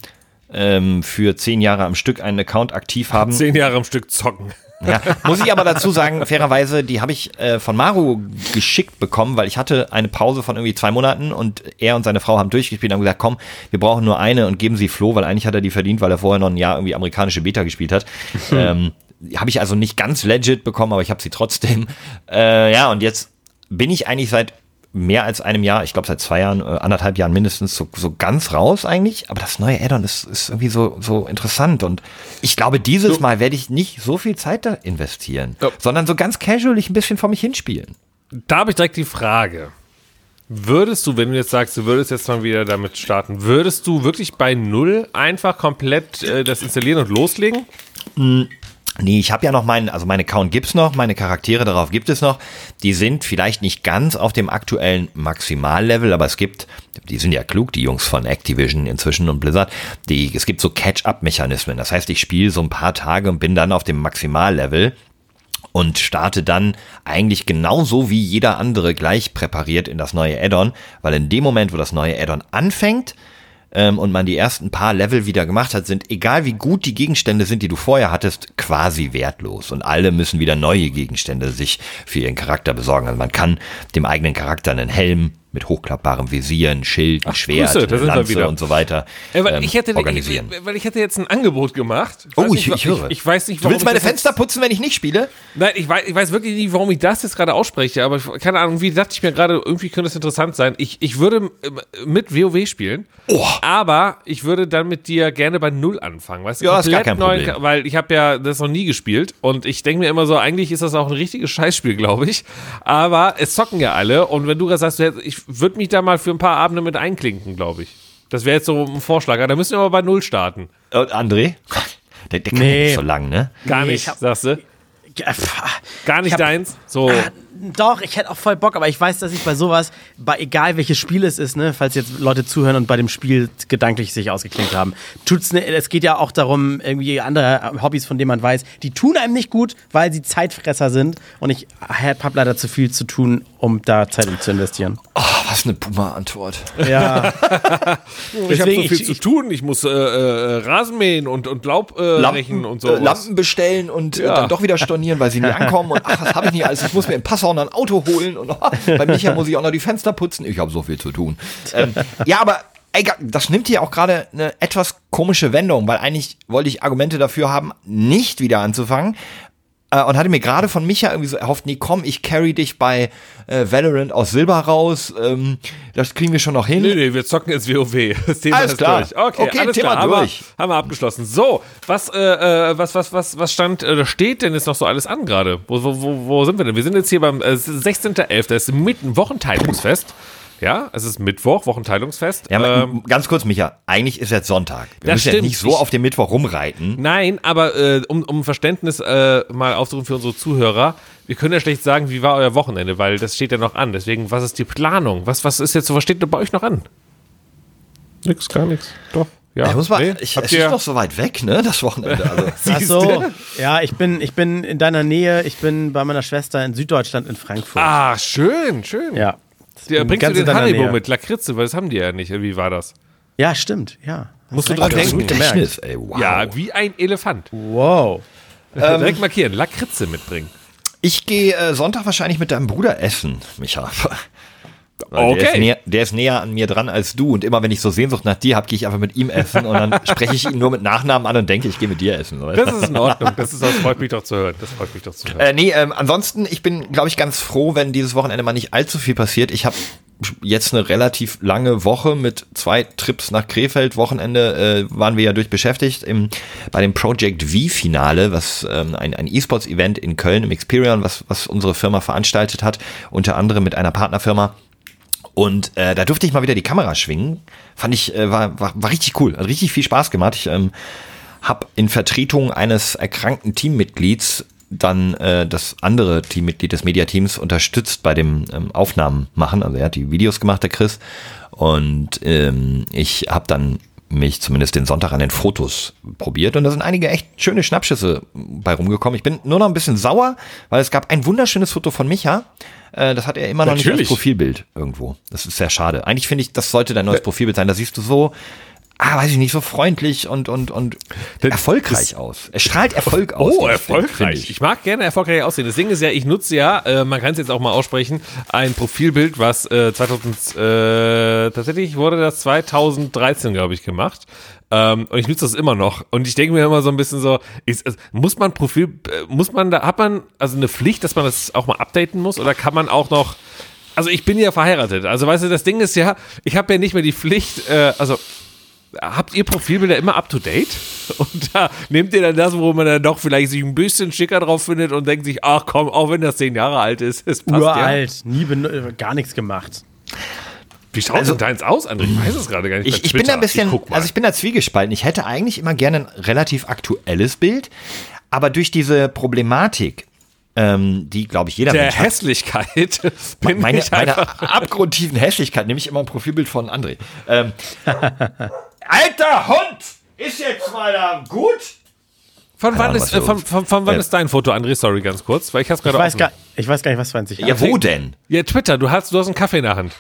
ähm, für zehn Jahre am Stück einen Account aktiv haben. Zehn Jahre am Stück zocken. Ja, muss ich aber dazu sagen, fairerweise, die habe ich äh, von Maru geschickt bekommen, weil ich hatte eine Pause von irgendwie zwei Monaten und er und seine Frau haben durchgespielt und haben gesagt, komm, wir brauchen nur eine und geben sie Flo, weil eigentlich hat er die verdient, weil er vorher noch ein Jahr irgendwie amerikanische Beta gespielt hat. Ähm, habe ich also nicht ganz legit bekommen, aber ich habe sie trotzdem. Äh, ja, und jetzt bin ich eigentlich seit mehr als einem Jahr, ich glaube seit zwei Jahren, äh, anderthalb Jahren mindestens, so, so ganz raus eigentlich. Aber das neue Addon ist, ist irgendwie so, so interessant. Und ich glaube, dieses Mal werde ich nicht so viel Zeit da investieren, Ja. sondern so ganz casual ein bisschen vor mich hinspielen. Da habe ich direkt die Frage. Würdest du, wenn du jetzt sagst, du würdest jetzt mal wieder damit starten, würdest du wirklich bei Null einfach komplett äh, das installieren und loslegen? Nee, ich habe ja noch meinen, also mein Account gibt's noch, meine Charaktere darauf gibt es noch. Die sind vielleicht nicht ganz auf dem aktuellen Maximallevel, aber es gibt, die sind ja klug, die Jungs von Activision inzwischen und Blizzard, die, es gibt so Catch-up-Mechanismen. Das heißt, ich spiele so ein paar Tage und bin dann auf dem Maximallevel und starte dann eigentlich genauso wie jeder andere gleich präpariert in das neue Add-on, weil in dem Moment, wo das neue Add-on anfängt, ähm, und man die ersten paar Level wieder gemacht hat, sind, egal wie gut die Gegenstände sind, die du vorher hattest, quasi wertlos. Und alle müssen wieder neue Gegenstände sich für ihren Charakter besorgen. Also man kann dem eigenen Charakter einen Helm mit hochklappbarem Visier, ein Schild, ein Schwert, Grüße, Lanze und so weiter Äh, weil, ähm, ich hätte, organisieren. Ich, weil ich hätte jetzt ein Angebot gemacht. Oh, weiß ich- nicht, ich höre. Ich, weiß nicht, du willst ich meine Fenster putzen, wenn ich nicht spiele? Nein, ich weiß, ich weiß wirklich nicht, warum ich das jetzt gerade ausspreche, aber ich, keine Ahnung, wie dachte ich mir gerade, irgendwie könnte es interessant sein. Ich, ich würde ähm, mit WoW spielen, Oh. aber ich würde dann mit dir gerne bei Null anfangen, weißt du? Ja, ist gar kein neuen- Problem. Weil ich habe ja das noch nie gespielt und ich denke mir immer so, eigentlich ist das auch ein richtiges Scheißspiel, glaube ich. Aber es zocken ja alle und wenn du gerade sagst, du hättest- ich würde mich da mal für ein paar Abende mit einklinken, glaube ich. Das wäre jetzt so ein Vorschlag. Da müssen wir aber bei Null starten. Und André? Der, der kann Nee. nicht so lang, ne? Gar Nee, nicht, ich hab- sagst du? Gar nicht Ich hab- deins? So. Doch, ich hätte auch voll Bock, aber ich weiß, dass ich bei sowas, bei egal welches Spiel es ist, ne, falls jetzt Leute zuhören und bei dem Spiel gedanklich sich ausgeklinkt haben, tut's ne, es geht ja auch darum, irgendwie andere Hobbys, von denen man weiß, die tun einem nicht gut, weil sie Zeitfresser sind und ich habe leider zu viel zu tun, um da Zeit zu investieren. Oh, was eine Puma-Antwort. Ja. ich habe so viel ich- zu tun. Ich muss äh, äh, Rasen mähen und, und Laub äh, rächen und so. äh, Lampen bestellen und äh, Ja. dann doch wieder stornieren, weil sie nie ankommen. Und ach, was habe ich nicht alles? Ich muss mir in Passau noch ein Auto holen. Und oh, bei Micha muss ich auch noch die Fenster putzen. Ich habe so viel zu tun. Ähm, ja, aber ey, das nimmt hier auch gerade eine etwas komische Wendung, weil eigentlich wollte ich Argumente dafür haben, nicht wieder anzufangen. Äh, und hatte mir gerade von Micha irgendwie so erhofft, nee, komm, ich carry dich bei äh, Valorant aus Silber raus. Ähm, das kriegen wir schon noch hin. Nee, nee, wir zocken jetzt WoW. Das Thema Alles ist klar. durch. Okay, Okay, alles Thema klar. Haben wir, durch. haben wir abgeschlossen. So, was, äh, äh, was, was, was, was stand, äh, steht denn jetzt noch so alles an gerade? Wo, wo, wo, wo sind wir denn? Wir sind jetzt hier beim äh, 16.11. Das ist mitten Wochenteilungsfest. Ja, es ist Mittwoch, Wochenteilungsfest. Ja, aber ähm, ganz kurz, Micha, eigentlich ist jetzt Sonntag. Wir Das müssen jetzt stimmt. nicht so auf dem Mittwoch rumreiten. Nein, aber äh, um, um Verständnis äh, mal aufzurufen für unsere Zuhörer, wir können ja schlecht sagen, wie war euer Wochenende, weil das steht ja noch an. Deswegen, was ist die Planung? Was, was ist jetzt so, was steht denn bei euch noch an? Nix, gar nichts. Doch. Ja, Ich muss mal, Nee? ich, es ihr- ist noch so weit weg, ne, das Wochenende. Also. Ach so. Ja, ich bin, ich bin in deiner Nähe, ich bin bei meiner Schwester in Süddeutschland in Frankfurt. Ah, schön, schön. Ja. Ja, bringst du den Haribo mit Lakritze, weil das haben die ja nicht. Wie war das? Ja, stimmt, ja. Musst du dran denken. gut gemerkt. Gedächtnis, ey, wow. Ja, wie ein Elefant. Wow. Direkt markieren, Lakritze mitbringen. Ich gehe äh, Sonntag wahrscheinlich mit deinem Bruder essen, Micha. Weil Der ist, Okay. näher, der ist näher an mir dran als du und immer wenn ich so Sehnsucht nach dir habe, gehe ich einfach mit ihm essen und dann spreche ich ihn nur mit Nachnamen an und denke, ich gehe mit dir essen. du? Das ist in Ordnung. Das, ist, das freut mich doch zu hören. Das freut mich doch zu hören. Äh, nee, ähm, ansonsten, ich bin, glaube ich, ganz froh, wenn dieses Wochenende mal nicht allzu viel passiert. Ich habe jetzt eine relativ lange Woche mit zwei Trips nach Krefeld. Wochenende äh, waren wir ja durch beschäftigt im, bei dem Project V-Finale, was ähm, ein, ein E-Sports-Event in Köln im Experion, was, was unsere Firma veranstaltet hat, unter anderem mit einer Partnerfirma. Und äh, da durfte ich mal wieder die Kamera schwingen. Fand ich, äh, war, war, war richtig cool. Hat richtig viel Spaß gemacht. Ich ähm, habe in Vertretung eines erkrankten Teammitglieds dann äh, das andere Teammitglied des Mediateams unterstützt bei dem ähm, Aufnahmen machen. Also er hat die Videos gemacht, der Chris. Und ähm, ich habe dann mich zumindest den Sonntag an den Fotos probiert und da sind einige echt schöne Schnappschüsse bei rumgekommen. Ich bin nur noch ein bisschen sauer, weil es gab ein wunderschönes Foto von Micha. Äh, das hat er immer noch nicht Natürlich. als Profilbild irgendwo. Das ist sehr schade. Eigentlich finde ich, das sollte dein neues Profilbild sein. Da siehst du so, ah, weiß ich nicht, so freundlich und, und, und erfolgreich aus. Er strahlt Erfolg aus. Oh, erfolgreich. Ich. Ich. mag gerne erfolgreich aussehen. Das Ding ist ja, ich nutze ja, äh, man kann es jetzt auch mal aussprechen, ein Profilbild, was äh, 2000, äh, tatsächlich wurde das 2013, glaube ich, gemacht. Ähm, und ich nutze das immer noch. Und ich denke mir immer so ein bisschen so, ist, also, muss man Profil, äh, muss man da, hat man also eine Pflicht, dass man das auch mal updaten muss? Oder kann man auch noch, also ich bin ja verheiratet. Also weißt du, das Ding ist ja, ich habe ja nicht mehr die Pflicht, äh, also Habt ihr Profilbilder immer up to date? Und da nehmt ihr dann das, wo man dann doch vielleicht sich ein bisschen schicker drauf findet und denkt sich, ach komm, auch wenn das zehn Jahre alt ist, es passt Uralt, nie beno- äh, gar nichts gemacht. ja. Wie schaut Also- denn deins aus, André? Ich weiß es gerade gar nicht. Ich, ich bin da ein bisschen, mal. also ich bin da zwiegespalten. Ich hätte eigentlich immer gerne ein relativ aktuelles Bild, aber durch diese Problematik, ähm, die, glaube ich, jeder der Mensch hat, Hässlichkeit bin meine, ich meine abgrundtiefen Hässlichkeit, nehme ich immer ein Profilbild von André. Ähm, Alter Hund! Ist jetzt mal da gut? Von wann, Ahnung, ist, äh, von, von, von wann Äh. ist dein Foto, André? Sorry, ganz kurz, weil ich hab's Ich gerade weiß, gar, ich weiß gar nicht, was für ein sich Ja, wo denn? Ja, Twitter, du hast, du hast einen Kaffee in der Hand.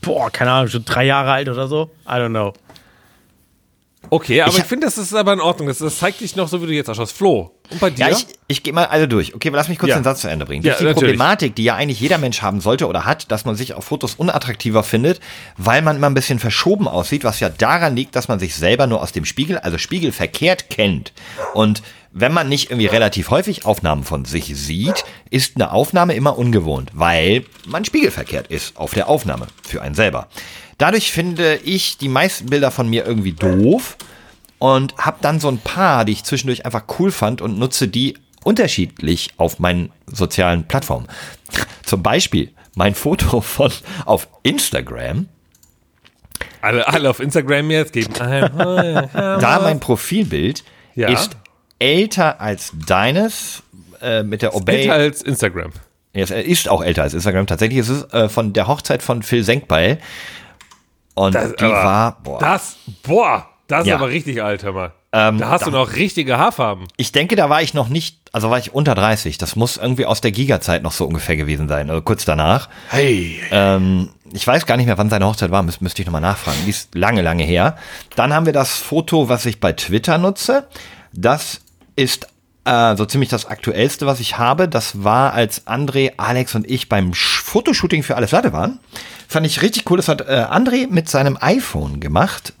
Boah, keine Ahnung, schon drei Jahre alt oder so? I don't know. Okay, aber Ich ich, finde, das ist aber in Ordnung. Das, das zeigt dich noch so, wie du jetzt ausschaust. Flo, und bei dir? Ja, ich, ich gehe mal alle durch. Okay, lass mich kurz Ja. den Satz zu Ende bringen. Ja, die natürlich. Problematik, die ja eigentlich jeder Mensch haben sollte oder hat, dass man sich auf Fotos unattraktiver findet, weil man immer ein bisschen verschoben aussieht, was ja daran liegt, dass man sich selber nur aus dem Spiegel, also spiegelverkehrt kennt. Und wenn man nicht irgendwie relativ häufig Aufnahmen von sich sieht, ist eine Aufnahme immer ungewohnt, weil man spiegelverkehrt ist auf der Aufnahme für einen selber. Dadurch finde ich die meisten Bilder von mir irgendwie doof und habe dann so ein paar, die ich zwischendurch einfach cool fand und nutze die unterschiedlich auf meinen sozialen Plattformen. Zum Beispiel mein Foto von auf Instagram Alle, alle auf Instagram jetzt geben. Da mein Profilbild Ja. ist älter als deines äh, mit der Obey. Älter als Instagram. Ja, es ist auch älter als Instagram. Tatsächlich ist es äh, von der Hochzeit von Phil Senkbeil. Und Das- die aber war, boah. Das, boah, das Ja. ist aber richtig alt, hör mal. Ähm, da hast du da- noch richtige Haarfarben. Ich denke, da war ich noch nicht, also war ich unter 30. Das muss irgendwie aus der Giga-Zeit noch so ungefähr gewesen sein, oder kurz danach. Hey. Ähm, ich weiß gar nicht mehr, wann seine Hochzeit war, Müs müsste ich nochmal nachfragen. Die ist lange, lange her. Dann haben wir das Foto, was ich bei Twitter nutze. Das ist äh, so ziemlich das aktuellste, was ich habe. Das war, als André, Alex und ich beim Sch- Fotoshooting für Alles Latte waren. Fand ich richtig cool. Das hat äh, André mit seinem iPhone gemacht.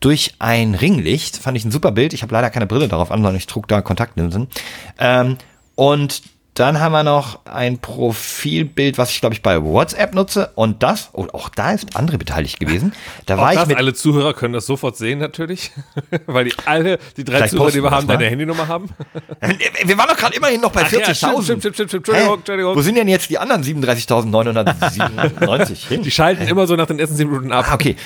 Durch ein Ringlicht. Fand ich ein super Bild. Ich habe leider keine Brille darauf an, sondern ich trug da Kontaktlinsen. Ähm, und dann haben wir noch ein Profilbild, was ich glaube ich bei WhatsApp nutze. Und das, oh, auch da ist André beteiligt gewesen. Da war Auch ich das, mit, alle Zuhörer können das sofort sehen natürlich, weil die alle, die drei Vielleicht Zuhörer, die wir haben, deine Handynummer haben. wir waren doch gerade immerhin noch bei Ach ja, 40.000. stimmt, stimmt, stimmt, stimmt. Hä? Entschuldigung, Entschuldigung. Wo sind denn jetzt die anderen 37.997 hin? Die schalten immer so nach den ersten sieben Minuten ab. Ah, okay.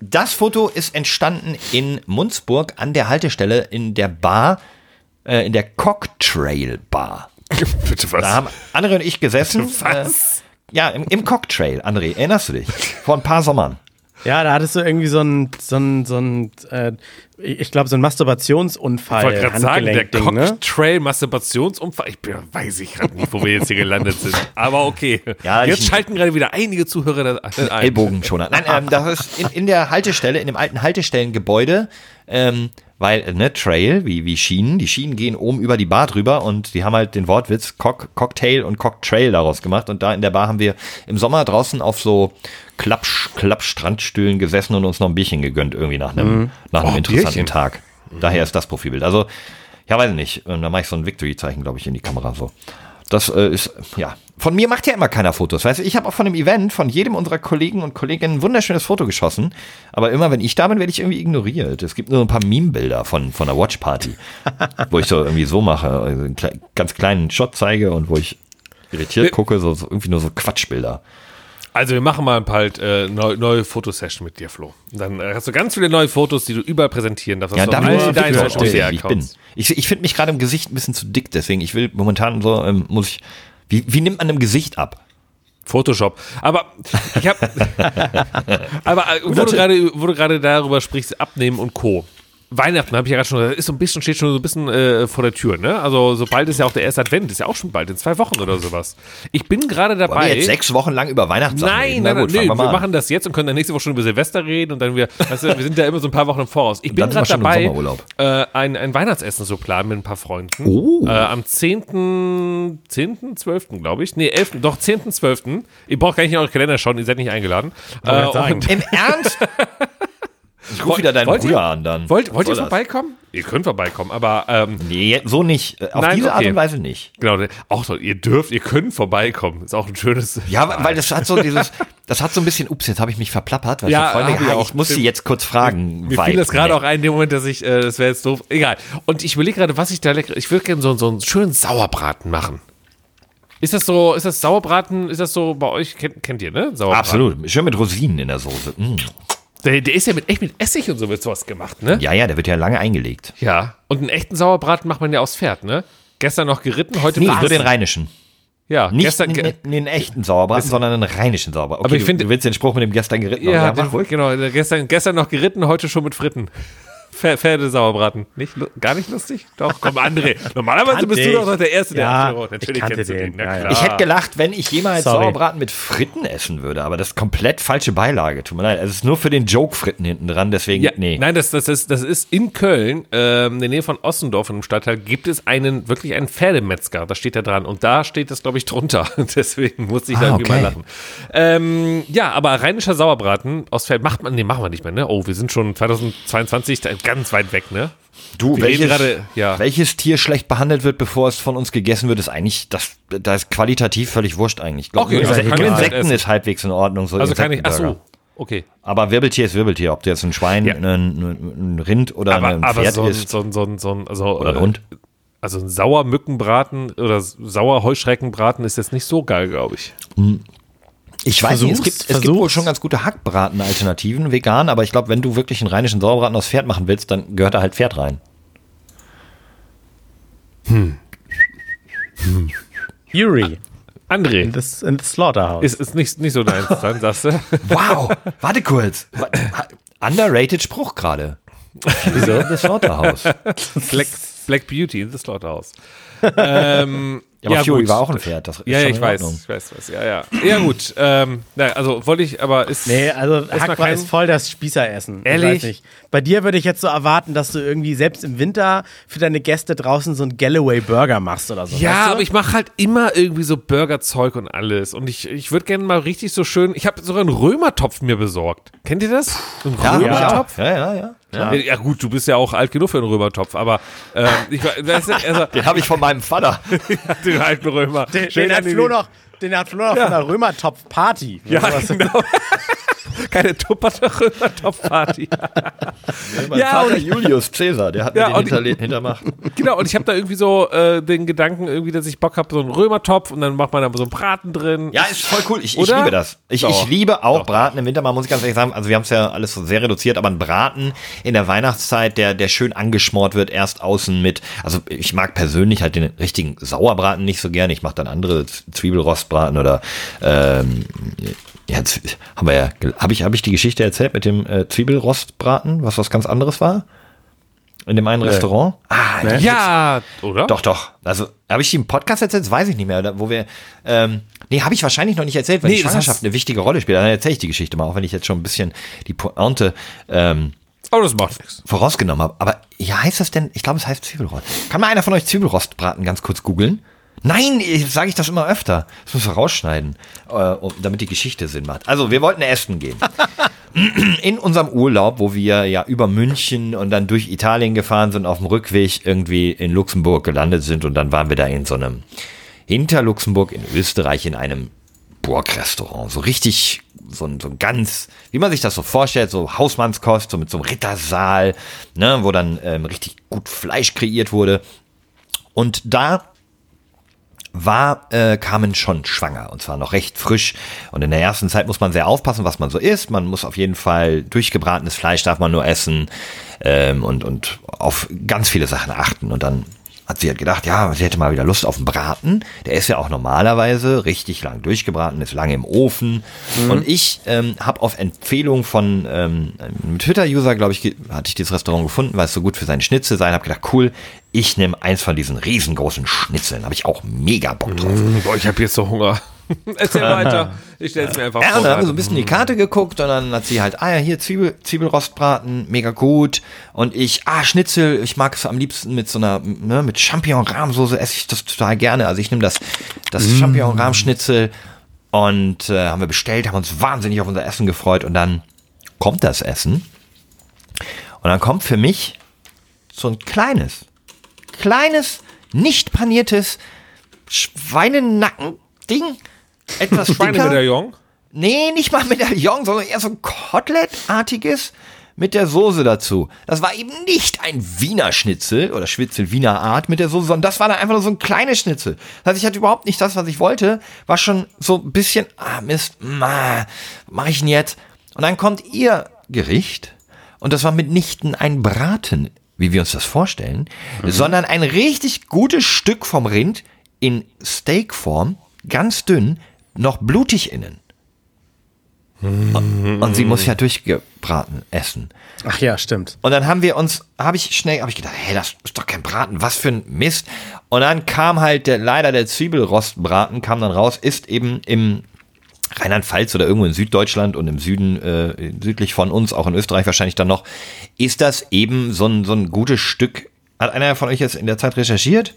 Das Foto ist entstanden in Munzburg an der Haltestelle in der Bar, äh, in der Cocktrail Bar. Bitte was? Da haben André und ich gesessen. Was? Äh, ja, im, im Cocktrail, André, erinnerst du dich? Vor ein paar Sommern. Ja, da hattest du irgendwie so ein, so ein, so ein äh, ich glaube, so ein Ich Masturbationsunfall. wollte gerade sagen, der ne? Cocktrail Masturbationsunfall. Ich bin, weiß ich gerade nicht, wo wir jetzt hier gelandet sind. Aber okay. Ja, jetzt ich- schalten gerade wieder einige Zuhörer da ein. Ellbogen schon. Nein, ähm, das ist in, in der Haltestelle, in dem alten Haltestellengebäude, ähm, weil, äh, ne, Trail, wie, wie Schienen, die Schienen gehen oben über die Bar drüber und die haben halt den Wortwitz Cock, Cocktail und Cocktrail daraus gemacht und da in der Bar haben wir im Sommer draußen auf so Klappsch, Klappstrandstühlen gesessen und uns noch ein Bierchen gegönnt irgendwie nach einem, nach einem Oh, interessanten Bierchen. Tag. Daher ist das Profilbild. Also, ja, weiß ich nicht. Und Da mache ich so ein Victory-Zeichen, glaube ich, in die Kamera so. Das äh, ist, ja. Von mir macht ja immer keiner Fotos. Weißt du, ich habe auch von dem Event von jedem unserer Kollegen und Kolleginnen ein wunderschönes Foto geschossen. Aber immer, wenn ich da bin, werde ich irgendwie ignoriert. Es gibt nur ein paar Meme-Bilder von, von der Watch-Party, wo ich so irgendwie so mache, also einen ganz kleinen Shot zeige und wo ich irritiert gucke, so, so irgendwie nur so Quatschbilder. Also wir machen mal bald äh, neue, neue Fotosession mit dir, Flo. Und dann äh, hast du ganz viele neue Fotos, die du überall präsentieren darfst. Ja, da muss wirklich Social Media ich bin. Ich, ich finde mich gerade im Gesicht ein bisschen zu dick, deswegen ich will momentan so, ähm, muss ich, wie, wie nimmt man im Gesicht ab? Photoshop. Aber ich habe, aber äh, wo du gerade, wo du gerade darüber sprichst, abnehmen und Co. Weihnachten habe ich ja gerade schon, gesagt, ist so ein bisschen, steht schon so ein bisschen äh, vor der Tür, ne? Also sobald ist ja auch der erste Advent, ist ja auch schon bald, in zwei Wochen oder sowas. Ich bin gerade Wollen dabei. wir jetzt sechs Wochen lang über Weihnachtssachen Nein, reden? nein, nein, gut, nee, fangen wir, an. machen das jetzt und können dann nächste Woche schon über Silvester reden und dann wir, weißt du, wir sind ja immer so ein paar Wochen im Voraus. Ich bin gerade wir dabei, äh, ein, ein Weihnachtsessen zu planen mit ein paar Freunden. Oh. Äh, am 10., 10., 12., glaube ich. Nee, 11., doch 10., 12. Ihr braucht gar nicht in eure Kalender schauen, ihr seid nicht eingeladen. Äh, Im Ernst? Ich ruf wieder deinen wollt ihr- Bruder an dann. wollt, wollt ihr vorbeikommen? Ihr könnt vorbeikommen, aber ähm, Nee, so nicht. Äh, Auf Nein, diese Art okay. und Weise nicht. genau, auch so, ihr dürft, ihr könnt vorbeikommen. Ist auch ein schönes. Ja, weil- weil das hat so dieses, das hat so ein bisschen, ups, jetzt habe ich mich verplappert. Weil Ja, ich, so Freunde, ich ja, auch. ich muss sie jetzt kurz fragen. Mir fiel das gerade auch ein, in dem Moment, dass ich, äh, das wäre jetzt doof. Egal. Und ich überlege gerade, was ich da lecker. Ich würde gerne so, so einen schönen Sauerbraten machen. Ist das so, ist das Sauerbraten, ist das so bei euch, kennt, kennt ihr, ne? Sauerbraten. Absolut. Schön mit Rosinen in der Soße. Mm. Der, der ist ja mit, echt mit Essig und so wird sowas gemacht, ne? Ja, ja, der wird ja lange eingelegt. Ja. Und einen echten Sauerbraten macht man ja aus Pferd, ne? Gestern noch geritten, heute Nee, nur den rheinischen. Ja, Nicht gestern. einen, einen echten Sauerbraten, sondern einen rheinischen Sauerbraten. Okay, Aber ich du- finde- du willst den Spruch mit dem gestern geritten Ja, haben. den, genau. Gestern, gestern noch geritten, heute schon mit Fritten. Pfer- Pferdesauerbraten. Nicht, gar nicht lustig? Doch, komm, André. Normalerweise bist du doch noch der Erste, der Ja, Natürlich ich kennst du den. den. Na Ja. Ich hätte gelacht, wenn ich jemals Sorry. Sauerbraten mit Fritten essen würde, aber das ist komplett falsche Beilage. Tut mir leid. Es ist nur für den Joke Fritten hinten dran, deswegen, Ja, nee. Nein, das, das, ist, das ist in Köln, ähm, in der Nähe von Ossendorf, in einem Stadtteil, gibt es einen, wirklich einen Pferdemetzger. Da steht da dran. Und da steht das, glaube ich, drunter. Deswegen musste ich da Ah, irgendwie okay. mal lachen. Ähm, ja, aber rheinischer Sauerbraten aus Pferd macht man, nee, machen wir nicht mehr, ne? Oh, wir sind schon 2022 da- ganz weit weg, ne? Du, Wir welches, gerade- ja. welches Tier schlecht behandelt wird, bevor es von uns gegessen wird, ist eigentlich, das, da ist qualitativ völlig wurscht eigentlich. Ich glaub, Okay, also Insekten, ist halbwegs in Ordnung. So Also kann ich, ach so, okay. Aber Wirbeltier ist Wirbeltier. Ob du jetzt ein Schwein, Ja. ein, ein, ein Rind oder Aber, ein aber Pferd so, ein- ist. so, ein- so, ein- so, ein- also, Oder ein äh, Hund. Also ein sauer Mückenbraten oder sauer Heuschreckenbraten ist jetzt nicht so geil, glaube ich. Ich weiß nicht, es Versuch's, gibt, es gibt wohl versuch's. schon ganz gute Hackbraten-Alternativen, vegan, aber ich glaube, wenn du wirklich einen rheinischen Sauerbraten aus Pferd machen willst, dann gehört da halt Pferd rein. Fury André, in, this, in the Slaughterhouse. ist, ist nicht, nicht so deins, dann sagst du. Wow, warte kurz. Underrated Spruch gerade. Wieso? Das Slaughterhouse. Black, Black Beauty in the Slaughterhouse. ähm, Ja, aber Fury gut. war auch ein Pferd. Das ist Ja, ja, ich in weiß, Ordnung. ich weiß, was. Ja, ja. Ja, gut. Ähm, na, also wollte ich, aber ist. Nee, also Hackbar kein- ist voll das Spießeressen. Ehrlich? Ich weiß nicht. Bei dir würde ich jetzt so erwarten, dass du irgendwie selbst im Winter für deine Gäste draußen so einen Galloway Burger machst oder so. Ja, weißt du? aber ich mache halt immer irgendwie so Burgerzeug und alles. Und ich, ich würde gerne mal richtig so schön. Ich habe sogar einen Römertopf mir besorgt. Kennt ihr das? So einen Ja, Römertopf? ja, ja, ja. Ja. ja, gut, du bist ja auch alt genug für einen Römertopf, aber ähm, ich weiß nicht, also, Den habe ich von meinem Vater. den alten Römer. den, den hat Flo noch, den hat Flo noch von der Römertopf-Party. Ja, Sowas. genau. Keine Tupperter Römertopf-Party. Mein Ja, Vater und- Julius Caesar, der hat Ja, mir den hinterle- hintermacht. Genau, und ich habe da irgendwie so äh, den Gedanken, irgendwie, dass ich Bock habe, so einen Römertopf und dann macht man da so einen Braten drin. Ja, ist voll cool. Ich, ich liebe das. Ich, Doch. ich liebe auch Braten im Winter. Man muss ich ganz ehrlich sagen, also wir haben es ja alles so sehr reduziert, aber ein Braten in der Weihnachtszeit, der, der schön angeschmort wird, erst außen mit, also ich mag persönlich halt den richtigen Sauerbraten nicht so gerne. Ich mache dann andere Zwiebelrostbraten oder ähm, ja, Z- haben wir ja, habe ich, hab ich die Geschichte erzählt mit dem äh, Zwiebelrostbraten, was was ganz anderes war? In dem einen Restaurant? Ah, Ne? Ja, oder? doch, doch. Also, habe ich die im Podcast erzählt? Das weiß ich nicht mehr. Wo wir, ähm, nee, habe ich wahrscheinlich noch nicht erzählt, weil Nee, die das Schwangerschaft hast- eine wichtige Rolle spielt. Dann erzähle ich die Geschichte mal, auch wenn ich jetzt schon ein bisschen die Pointe ähm, Oh, das macht nichts. vorausgenommen habe. Aber ja, heißt das denn? Ich glaube, es heißt Zwiebelrost. Kann mal einer von euch Zwiebelrostbraten ganz kurz googeln? Nein, sage ich das immer öfter. Das müssen wir rausschneiden, äh, damit die Geschichte Sinn macht. Also, wir wollten essen gehen. In unserem Urlaub, wo wir ja über München und dann durch Italien gefahren sind, auf dem Rückweg irgendwie in Luxemburg gelandet sind und dann waren wir da in so einem hinter Luxemburg in Österreich in einem Burgrestaurant. So richtig, so ein, so ein ganz, wie man sich das so vorstellt, so Hausmannskost, so mit so einem Rittersaal, ne, wo dann ähm, richtig gut Fleisch kreiert wurde. Und da war äh, Carmen schon schwanger und zwar noch recht frisch. Und in der ersten Zeit muss man sehr aufpassen, was man so isst. Man muss auf jeden Fall durchgebratenes Fleisch darf man nur essen ähm, und, und auf ganz viele Sachen achten. Und dann hat sie halt gedacht, ja, sie hätte mal wieder Lust auf einen Braten. Der ist ja auch normalerweise richtig lang durchgebraten, ist lange im Ofen. Und ich ähm, habe auf Empfehlung von ähm, einem Twitter-User, glaube ich, hatte ich dieses Restaurant gefunden, weil es so gut für seine Schnitzel sein. Habe gedacht, cool, ich nehme eins von diesen riesengroßen Schnitzeln. Habe ich auch mega Bock drauf. Boah, ich habe jetzt so Hunger. Erzähl weiter. Ich stell's mir einfach Ja, vor. dann haben wir so ein bisschen die Karte geguckt und dann hat sie halt, ah ja, hier Zwiebel, Zwiebelrostbraten, mega gut. Und ich, ah, Schnitzel, ich mag es am liebsten mit so einer, ne, mit Champignon-Rahmsoße esse ich das total gerne. Also ich nehme das, das Champignon-Rahmschnitzel und äh, haben wir bestellt, haben uns wahnsinnig auf unser Essen gefreut und dann kommt das Essen. Und dann kommt für mich so ein kleines, kleines, nicht paniertes Schweinenacken-Ding. Etwas dicker. Schweinemedaillon. Nee, nicht mal Medaillon, sondern eher so ein Kotelettartiges mit der Soße dazu. Das war eben nicht ein Wiener Schnitzel oder Schnitzel Wiener Art mit der Soße, sondern das war dann einfach nur so ein kleines Schnitzel. Das heißt, ich hatte überhaupt nicht das, was ich wollte. War schon so ein bisschen, ah Mist, ma, was mach ich denn jetzt? Und dann kommt ihr Gericht und das war mitnichten ein Braten, wie wir uns das vorstellen, sondern ein richtig gutes Stück vom Rind in Steakform, ganz dünn, noch blutig innen. Und sie muss ja durchgebraten essen. Ach ja, stimmt. Und dann haben wir uns, habe ich schnell, habe ich gedacht, hey, das ist doch kein Braten, was für ein Mist. Und dann kam halt der, leider der Zwiebelrostbraten, kam dann raus, ist eben im Rheinland-Pfalz oder irgendwo in Süddeutschland und im Süden, äh, südlich von uns, auch in Österreich wahrscheinlich dann noch, ist das eben so ein, so ein gutes Stück. Hat einer von euch jetzt in der Zeit recherchiert?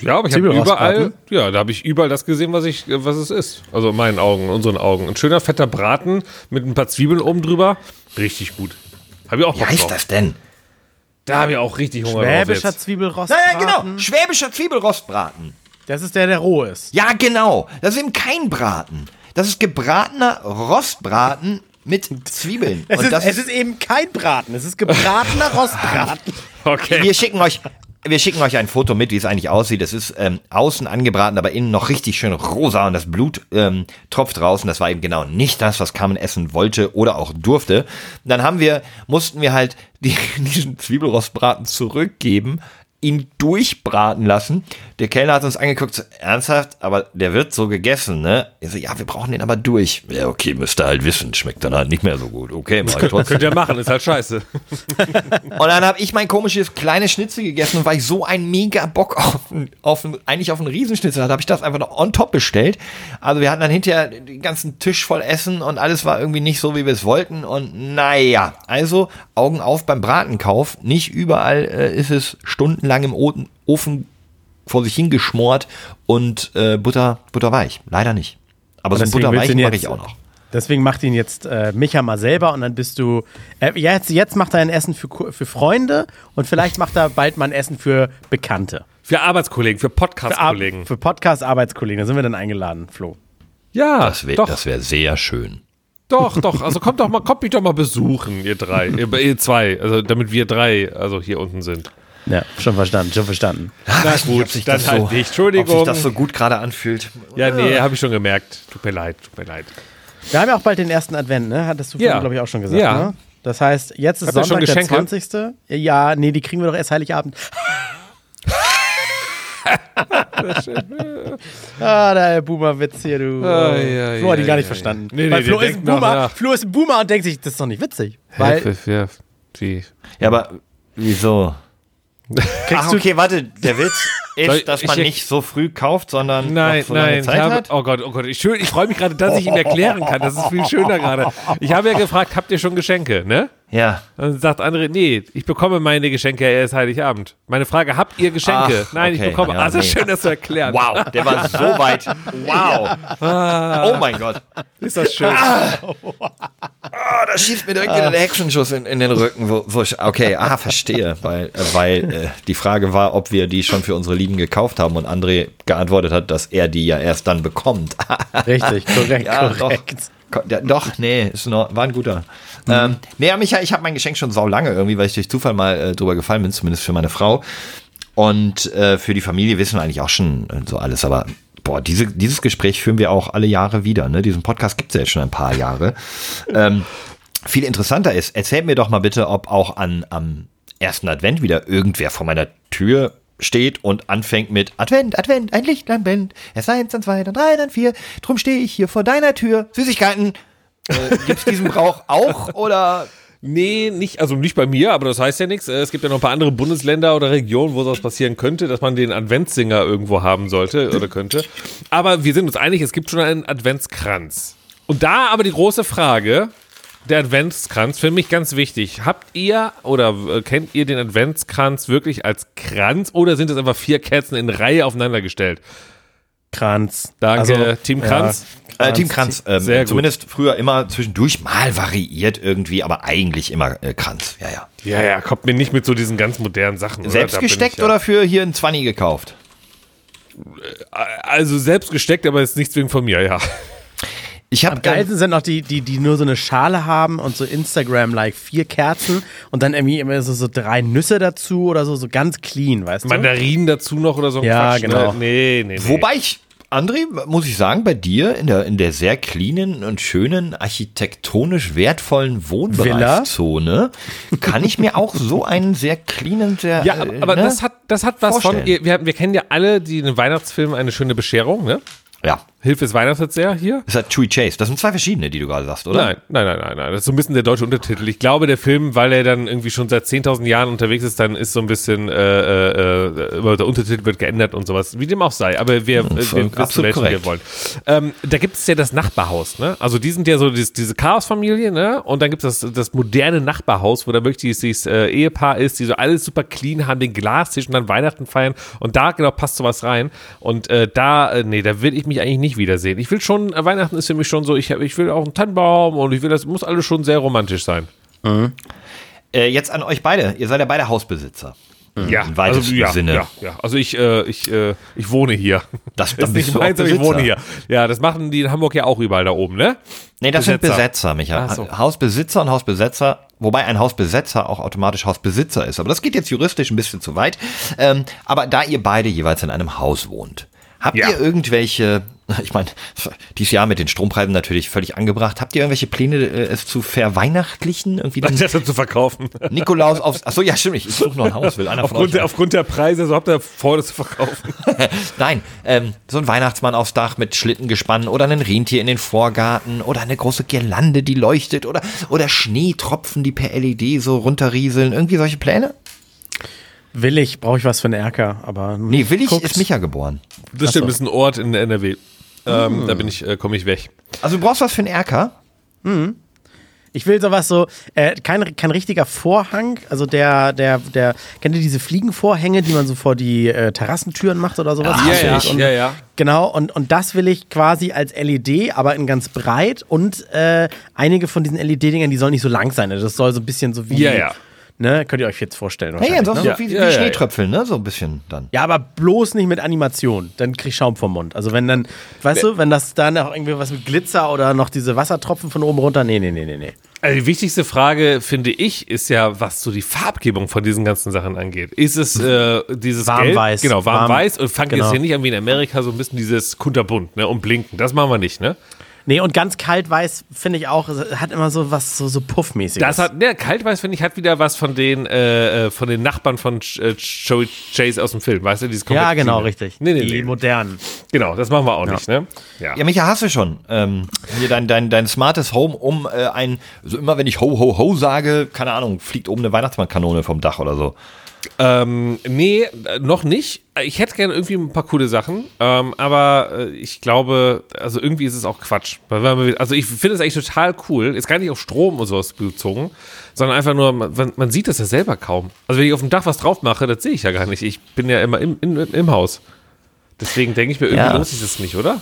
Ja, aber ich habe Zwiebelrostbraten? überall, ja, da habe ich überall das gesehen, was ich, was es ist. Also in meinen Augen, in unseren Augen. Ein schöner fetter Braten mit ein paar Zwiebeln oben drüber. Richtig gut. Habe ich auch Wie Bock heißt drauf. das denn? Da habe ich auch richtig Hunger Schwäbischer jetzt. Zwiebelrost. Naja, genau, schwäbischer Zwiebelrostbraten. Das ist der, der roh ist. Ja, genau. Das ist eben kein Braten. Das ist gebratener Rostbraten mit Zwiebeln. Es, Und ist, das es ist eben kein Braten, es ist gebratener Rostbraten. Okay. wir schicken euch, wir schicken euch ein Foto mit, wie es eigentlich aussieht. Es ist ähm, außen angebraten, aber innen noch richtig schön rosa und das Blut ähm, tropft. Und das war eben genau nicht das, was Carmen essen wollte oder auch durfte. Dann haben wir, mussten wir halt die, diesen Zwiebelrostbraten zurückgeben ihn durchbraten lassen. Der Kellner hat uns angeguckt, so, ernsthaft, aber der wird so gegessen, ne? Ich so, ja, wir brauchen den aber durch. Ja, okay, müsst ihr halt wissen, schmeckt dann halt nicht mehr so gut. Okay, mach ich trotzdem. Könnt ihr machen, ist halt scheiße. Und dann habe ich mein komisches kleines Schnitzel gegessen und weil ich so einen mega Bock auf, auf eigentlich auf einen Riesenschnitzel hatte, habe ich das einfach noch on top bestellt. Also wir hatten dann hinterher den ganzen Tisch voll Essen und alles war irgendwie nicht so, wie wir es wollten. Und naja, also Augen auf beim Bratenkauf. Nicht überall äh, ist es stundenlang im Ofen, vor sich hingeschmort und äh, Butter, butterweich. Leider nicht. Aber so ein Deswegen willst butterweich du ihn mache ich auch noch. Deswegen macht ihn jetzt äh, Micha mal selber und dann bist du. Äh, jetzt, jetzt macht er ein Essen für, für Freunde und vielleicht macht er bald mal ein Essen für Bekannte. Für Arbeitskollegen, für Für, Ar- Podcast-Kollegen. für Podcast-Arbeitskollegen. Da sind wir dann eingeladen, Flo. Ja, Das wäre wär sehr schön. doch, doch. Also kommt doch mal, kommt mich doch mal besuchen, ihr drei, ihr, ihr zwei. Also damit wir drei, also hier unten sind. Ja, schon verstanden, schon verstanden. Na Weiß nicht, ob sich dann das halt so, nicht. Entschuldigung. Ob sich das so gut gerade anfühlt. Ja, nee, habe ich schon gemerkt. Tut mir leid, tut mir leid. Wir haben ja auch bald den ersten Advent, ne? Hattest du Ja. vorhin, glaube ich, auch schon gesagt. Ja. Ne? Das heißt, jetzt ist Habt Sonntag, der Geschenke? 20. Ja, nee, die kriegen wir doch erst Heiligabend. ah, der Boomer-Witz hier, du. Ah, ja, Flo hat ja, ihn gar nicht ja, verstanden. ja. Nee, Weil nee, Flo ist, ein Boomer, nach. Flo ist ein Boomer und denkt sich, das ist doch nicht witzig. Weil, ja, wie? Ja, aber wieso? Ach, du, okay, warte, der Witz ist, dass ich- man ich- nicht so früh kauft, sondern Nein, noch so nein, ich Zeit habe, hat. oh Gott, oh Gott, ich, schön- ich freue mich gerade, dass ich ihm erklären kann. Das ist viel schöner gerade. Ich habe ja gefragt, habt ihr schon Geschenke, ne? Ja. Dann sagt André, nee, ich bekomme meine Geschenke erst Heiligabend. Meine Frage, habt ihr Geschenke? Ach, Nein, ich okay, bekomme. ja, also nee. schön, das zu erklären. Wow, der war so weit. Wow. Oh mein Gott. Ist das schön. Ah, da schießt mir direkt wieder der Hexenschuss in, in den Rücken. Wo, wo ich, okay, ah, verstehe. Weil, äh, weil äh, die Frage war, ob wir die schon für unsere Lieben gekauft haben und André geantwortet hat, dass er die ja erst dann bekommt. richtig, korrekt, Ja, korrekt. Ko- ja, doch, nee, noch, war ein guter. Ähm, nee, aber Micha, ich habe mein Geschenk schon sau lange irgendwie, weil ich durch Zufall mal äh, drüber gefallen bin, zumindest für meine Frau. Und äh, für die Familie wissen wir eigentlich auch schon äh, so alles, aber boah, diese, dieses Gespräch führen wir auch alle Jahre wieder. Ne? Diesen Podcast gibt's ja jetzt schon ein paar Jahre. ähm, viel interessanter ist, erzählt mir doch mal bitte, ob auch an, am ersten Advent wieder irgendwer vor meiner Tür steht und anfängt mit Advent, Advent, ein Lichtlein brennt. Erst eins, dann zwei, dann drei, dann vier. Drum stehe ich hier vor deiner Tür. Süßigkeiten. Äh, gibt's diesen Brauch auch oder? Nee, nicht, also nicht bei mir, aber das heißt ja nichts. Es gibt ja noch ein paar andere Bundesländer oder Regionen, wo sowas passieren könnte, dass man den Adventssinger irgendwo haben sollte oder könnte. Aber wir sind uns einig, es gibt schon einen Adventskranz. Und da aber die große Frage, der Adventskranz, für mich ganz wichtig. Habt ihr oder äh, kennt ihr den Adventskranz wirklich als Kranz oder sind es einfach vier Kerzen in Reihe aufeinander gestellt? Kranz. Danke, Also, Team ja, Kranz. Äh, Team Kranz. Ähm, Sehr gut. Zumindest früher immer zwischendurch mal variiert irgendwie, aber eigentlich immer äh, Kranz. Ja, ja. Ja, ja, kommt mir nicht mit so diesen ganz modernen Sachen. oder? Selbst gesteckt ich ja- oder für hier ein Zwanni gekauft? Also selbst gesteckt, aber ist nicht zwingend von mir, ja. Ich habe Am geilsten sind noch die, die, die nur so eine Schale haben und so Instagram-like vier Kerzen und dann irgendwie immer so, so drei Nüsse dazu oder so, so ganz clean, weißt du? Mandarinen dazu noch oder so Ja, Quatsch. genau. Ne? Nee, nee, nee. Wobei ich, André, muss ich sagen, bei dir in der, in der sehr cleanen und schönen, architektonisch wertvollen Wohnbereichszone kann ich mir auch so einen sehr cleanen, sehr. Ja, äh, aber ne? das hat, das hat was Vorstellen. von, ihr- wir, wir kennen ja alle die in den Weihnachtsfilmen eine schöne Bescherung, ne? Ja. Hilfe ist Weihnachtsverzehr hier. Das hat Chewy Chase. Das sind zwei verschiedene, die du gerade sagst, oder? Nein, nein, nein, nein, nein. Das ist so ein bisschen der deutsche Untertitel. Ich glaube, der Film, weil er dann irgendwie schon seit 10.000 Jahren unterwegs ist, dann ist so ein bisschen, äh, äh, äh, der Untertitel wird geändert und sowas. Wie dem auch sei. Aber wir, äh, wir wissen, welchen wir korrekt. wollen. Ähm, da gibt es ja das Nachbarhaus, ne? Also die sind ja so dieses, diese Chaosfamilie, ne? Und dann gibt es das, das moderne Nachbarhaus, wo da wirklich dieses, dieses äh, Ehepaar ist, die so alles super clean haben, den Glastisch und dann Weihnachten feiern. Und da genau passt sowas rein. Und äh, da, äh, nee, da will ich mich eigentlich nicht wiedersehen. Ich will schon, äh, Weihnachten ist für mich schon so, ich, hab- ich will auch einen Tannenbaum und ich will, das muss alles schon sehr romantisch sein. Äh, jetzt an euch beide. Ihr seid ja beide Hausbesitzer. Ja, Im weitesten also, ja, Sinne. Ja, ja. Also ich, äh, ich, äh, ich wohne hier. Das- ist nicht meins, aber ich wohne hier. Ja, das machen die in Hamburg ja auch überall da oben, ne? Nee, das sind Besetzer. Besetzer, Micha. Ach so. Hausbesitzer und Hausbesetzer Wobei ein Hausbesetzer auch automatisch Hausbesitzer ist. Aber das geht jetzt juristisch ein bisschen zu weit. Ähm, aber da ihr beide jeweils in einem Haus wohnt, habt Ja. ihr irgendwelche, ich meine, dieses Jahr mit den Strompreisen natürlich völlig angebracht, habt ihr irgendwelche Pläne, äh, es zu verweihnachtlichen? Irgendwie den Das zu verkaufen. Nikolaus aufs, ach so, ja, stimmt, ich suche noch ein Haus, will einer von aufgrund, euch der, aufgrund der Preise, so habt ihr vor, das zu verkaufen. Nein, ähm, so ein Weihnachtsmann aufs Dach mit Schlittengespann oder ein Rentier in den Vorgarten oder eine große Girlande, die leuchtet oder, oder Schneetropfen, die per LED so runterrieseln. Irgendwie solche Pläne? Will ich, brauche ich was für einen Erker, aber. Nee, Willig guckt. ist Micha geboren. Das stimmt, das ist ein Ort in der NRW. Ähm, Da bin ich, äh, komme ich weg. Also du brauchst was für einen Erker? Ich will sowas so, äh, kein, kein richtiger Vorhang, also der, der, der, kennt ihr diese Fliegenvorhänge, die man so vor die äh, Terrassentüren macht oder sowas? Ja, ja, Und, ja, ja. Genau, und, und das will ich quasi als LED, aber in ganz breit und äh, einige von diesen LED-Dingern, die sollen nicht so lang sein. ne? Das soll so ein bisschen so wie, Ja, ja. Ne, könnt ihr euch jetzt vorstellen. Hey, ansonsten ne? so wie, Ja, wie ja, ja. Schneetröpfel, ne? So ein bisschen dann. Ja, aber bloß nicht mit Animation. Dann krieg ich Schaum vom Mund. Also wenn dann, weißt du, wenn das dann auch irgendwie was mit Glitzer oder noch diese Wassertropfen von oben runter, nee, nee, nee, nee, nee. Also die wichtigste Frage, finde ich, ist ja, was so die Farbgebung von diesen ganzen Sachen angeht. Ist es äh, dieses Warm-weiß. Genau, Warm- warm-weiß. Und fangt genau. jetzt hier nicht an wie in Amerika so ein bisschen dieses kunterbunt ne, und blinken. Das machen wir nicht, ne? Nee, und ganz kalt weiß finde ich auch, hat immer so was so, so puffmäßiges. Das hat, ne, Kaltweiß, finde ich, hat wieder was von den, äh, äh, von den Nachbarn von Ch- äh, Joey Chase aus dem Film, weißt du? Dieses ja, genau, richtig. Nee, nee, Die nee. modernen. Genau, das machen wir auch nicht, ne? Ja. Ja, Micha, hast du schon. Ähm, hier dein, dein, dein smartes Home, um äh, ein, so immer wenn ich ho, ho, ho sage, keine Ahnung, fliegt oben eine Weihnachtsmannkanone vom Dach oder so. Ähm, nee, noch nicht. Ich hätte gerne irgendwie ein paar coole Sachen, ähm, aber äh, ich glaube, also irgendwie ist es auch Quatsch. Also ich finde es eigentlich total cool, ist gar nicht auf Strom und sowas bezogen, sondern einfach nur, man, man sieht das ja selber kaum. Also wenn ich auf dem Dach was drauf mache, das sehe ich ja gar nicht. Ich bin ja immer im, im, im Haus. Deswegen denke ich mir, irgendwie Ja. lohnt sich das nicht, oder?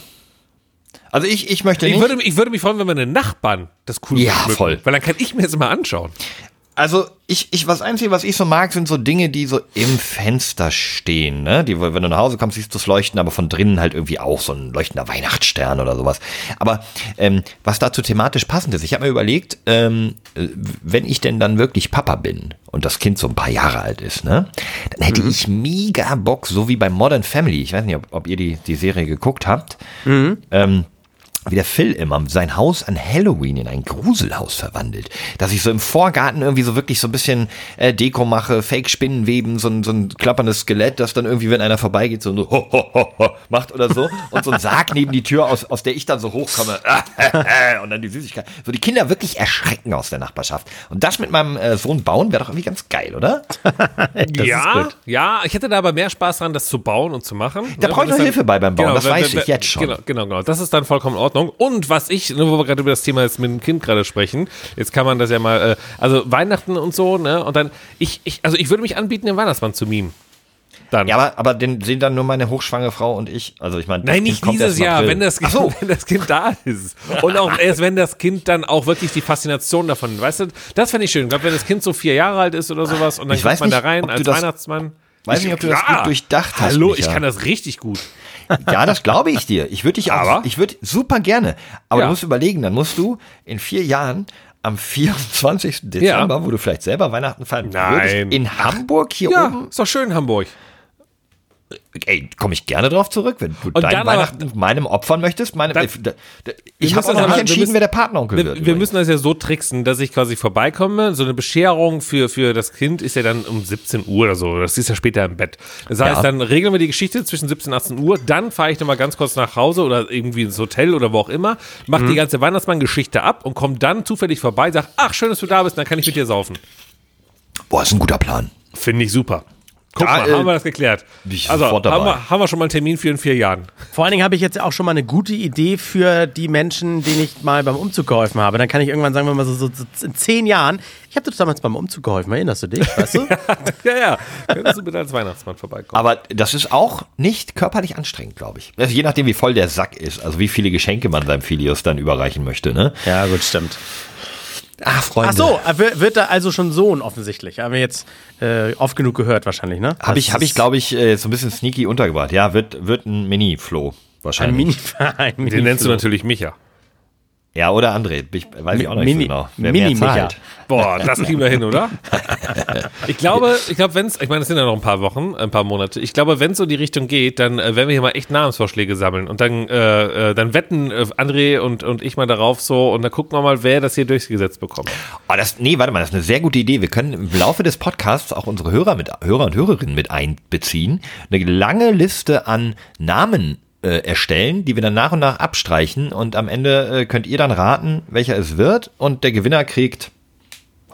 Also ich, ich möchte Ich nicht. würde, ich würde mich freuen, wenn meine Nachbarn das cool Ja, voll. Weil dann kann ich mir das immer anschauen. Also ich, ich, was Einzige, was ich so mag, sind so Dinge, die so im Fenster stehen, ne? Die, wenn du nach Hause kommst, siehst du das Leuchten, aber von drinnen halt irgendwie auch so ein leuchtender Weihnachtsstern oder sowas. Aber ähm, was dazu thematisch passend ist, ich habe mir überlegt, ähm, äh, wenn ich denn dann wirklich Papa bin und das Kind so ein paar Jahre alt ist, ne? Dann hätte ich mega Bock, so wie bei Modern Family. Ich weiß nicht, ob, ob ihr die, die Serie geguckt habt. Ähm, wie der Phil immer sein Haus an Halloween in ein Gruselhaus verwandelt. Dass ich so im Vorgarten irgendwie so wirklich so ein bisschen äh, Deko mache, Fake-Spinnen weben, so ein, so ein klapperndes Skelett, das dann irgendwie, wenn einer vorbeigeht, so, so ho, ho, ho, ho, macht oder so. Und so ein Sarg neben die Tür, aus, aus der ich dann so hochkomme. und dann die Süßigkeit. So die Kinder wirklich erschrecken aus der Nachbarschaft. Und das mit meinem äh, Sohn bauen wäre doch irgendwie ganz geil, oder? Ja, ja, ich hätte da aber mehr Spaß dran, das zu bauen und zu machen. Da brauche ich noch Hilfe bei beim Bauen, Genau, das wenn- weiß wenn- ich jetzt schon. Genau, genau, genau. Das ist dann vollkommen in Ordnung. Und was ich, ne, wo wir gerade über das Thema jetzt mit dem Kind gerade sprechen, jetzt kann man das ja mal, äh, also Weihnachten und so, ne? Und dann, ich, ich, also ich würde mich anbieten, den Weihnachtsmann zu mimen. Dann. Ja, aber, aber den sehen dann nur meine hochschwangere Frau und ich. Also ich meine, das Nein, nicht dieses Jahr, wenn das, kind, so. wenn das Kind da ist. Und auch erst, wenn das Kind dann auch wirklich die Faszination davon, weißt du, das fände ich schön. Ich glaube, wenn das Kind so vier Jahre alt ist oder sowas und dann Ich kommt man da nicht, rein ob du als das- Weihnachtsmann. Weiß Ich- nicht, ob du das gut durchdacht hast, Hallo, Micha. ich kann das richtig gut. Ja, das glaube ich dir. Ich würde dich auch, Aber? ich würde super gerne. Aber Ja. du musst überlegen, dann musst du in vier Jahren am 24. Dezember, wo du vielleicht selber Weihnachten feiern Nein. würdest, in Hamburg hier Ja, oben, ist doch schön in Hamburg. Ey, komme ich gerne drauf zurück, wenn du Und dein dann aber- Weihnachten meinem opfern möchtest. Meine, Dann- da- da- ich habe auch noch aber- nicht wir entschieden, müssen- wer der Patenonkel Wir, wird. wir übrigens. müssen das ja so tricksen, dass ich quasi vorbeikomme. So eine Bescherung für, für das Kind ist ja dann um 17 Uhr oder so. Das ist ja später im Bett. Das heißt, Ja. dann regeln wir die Geschichte zwischen 17 und 18 Uhr. Dann fahre ich nochmal ganz kurz nach Hause oder irgendwie ins Hotel oder wo auch immer, mach Mhm. die ganze Weihnachtsmann-Geschichte ab und komme dann zufällig vorbei, sag, ach, schön, dass du da bist, dann kann ich mit dir saufen. Boah, ist ein guter Plan. Finde ich super. Guck Da, mal, äh, haben wir das geklärt. Also, sofort haben dabei. wir, haben wir schon mal einen Termin für in vier Jahren. Vor allen Dingen habe ich jetzt auch schon mal eine gute Idee für die Menschen, denen ich mal beim Umzug geholfen habe. Dann kann ich irgendwann sagen wir mal so, so, so in zehn Jahren, ich habe dir damals beim Umzug geholfen, erinnerst du dich, weißt du? ja, ja. Könntest du bitte als Weihnachtsmann vorbeikommen? Aber das ist auch nicht körperlich anstrengend, glaube ich. Also je nachdem, wie voll der Sack ist, also wie viele Geschenke man seinem Filius dann überreichen möchte, ne? ja, gut, stimmt. Ach, Freunde. Ach so, er wird da also schon Sohn offensichtlich. Haben wir jetzt äh, oft genug gehört wahrscheinlich, ne? Habe ich, hab ich glaube ich, äh, so ein bisschen sneaky untergebracht. Ja, wird, wird ein Mini-Flow ein wahrscheinlich. Mini-Verein. Den nennst du natürlich Micha. Ja, oder André. Ich, weiß ich auch noch nicht Mini- so genau. Wer Mini mehr. Boah, das kriegen wir hin, oder? Ich glaube, ich glaube, wenn es, ich meine, es sind ja noch ein paar Wochen, ein paar Monate. Ich glaube, wenn es so die Richtung geht, dann äh, werden wir hier mal echt Namensvorschläge sammeln und dann, äh, äh, dann wetten äh, André und, und ich mal darauf so und dann gucken wir mal, wer das hier durchgesetzt bekommt. Oh, das, nee, warte mal, das ist eine sehr gute Idee. Wir können im Laufe des Podcasts auch unsere Hörer, mit, Hörer und Hörerinnen mit einbeziehen. Eine lange Liste an Namen äh, erstellen, die wir dann nach und nach abstreichen und am Ende äh, könnt ihr dann raten, welcher es wird und der Gewinner kriegt,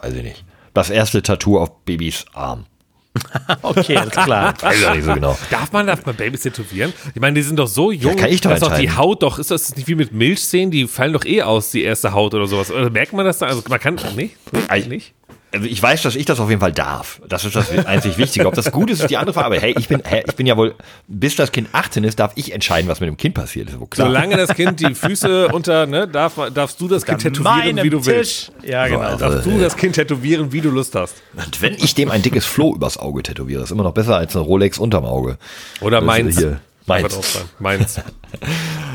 weiß ich nicht, das erste Tattoo auf Babys Arm. Okay, alles klar. Weiß ich auch nicht so genau. Darf man, darf man Babys tätowieren? Ich meine, die sind doch so jung, kann ich doch dass doch die. Haut doch, ist das nicht wie mit Milchzähnen, die fallen doch eh aus, die erste Haut oder sowas. Oder merkt man das da? Also man kann, nee, nee nicht. Also ich weiß, dass ich das auf jeden Fall darf. Das ist das einzig Wichtige. Ob das gut ist, ist die andere Frage. Aber hey, ich bin, hey, ich bin ja wohl, bis das Kind 18 ist, darf ich entscheiden, was mit dem Kind passiert. Ist. Solange das Kind die Füße unter, ne, darf, darfst du das Kind tätowieren, wie du Tisch. willst. Ja, genau. Darfst du das Kind tätowieren, wie du Lust hast. Und wenn ich dem ein dickes Floh übers Auge tätowiere, ist immer noch besser als eine Rolex unterm Auge. Oder Das ist meins. hier. Meins. Meins.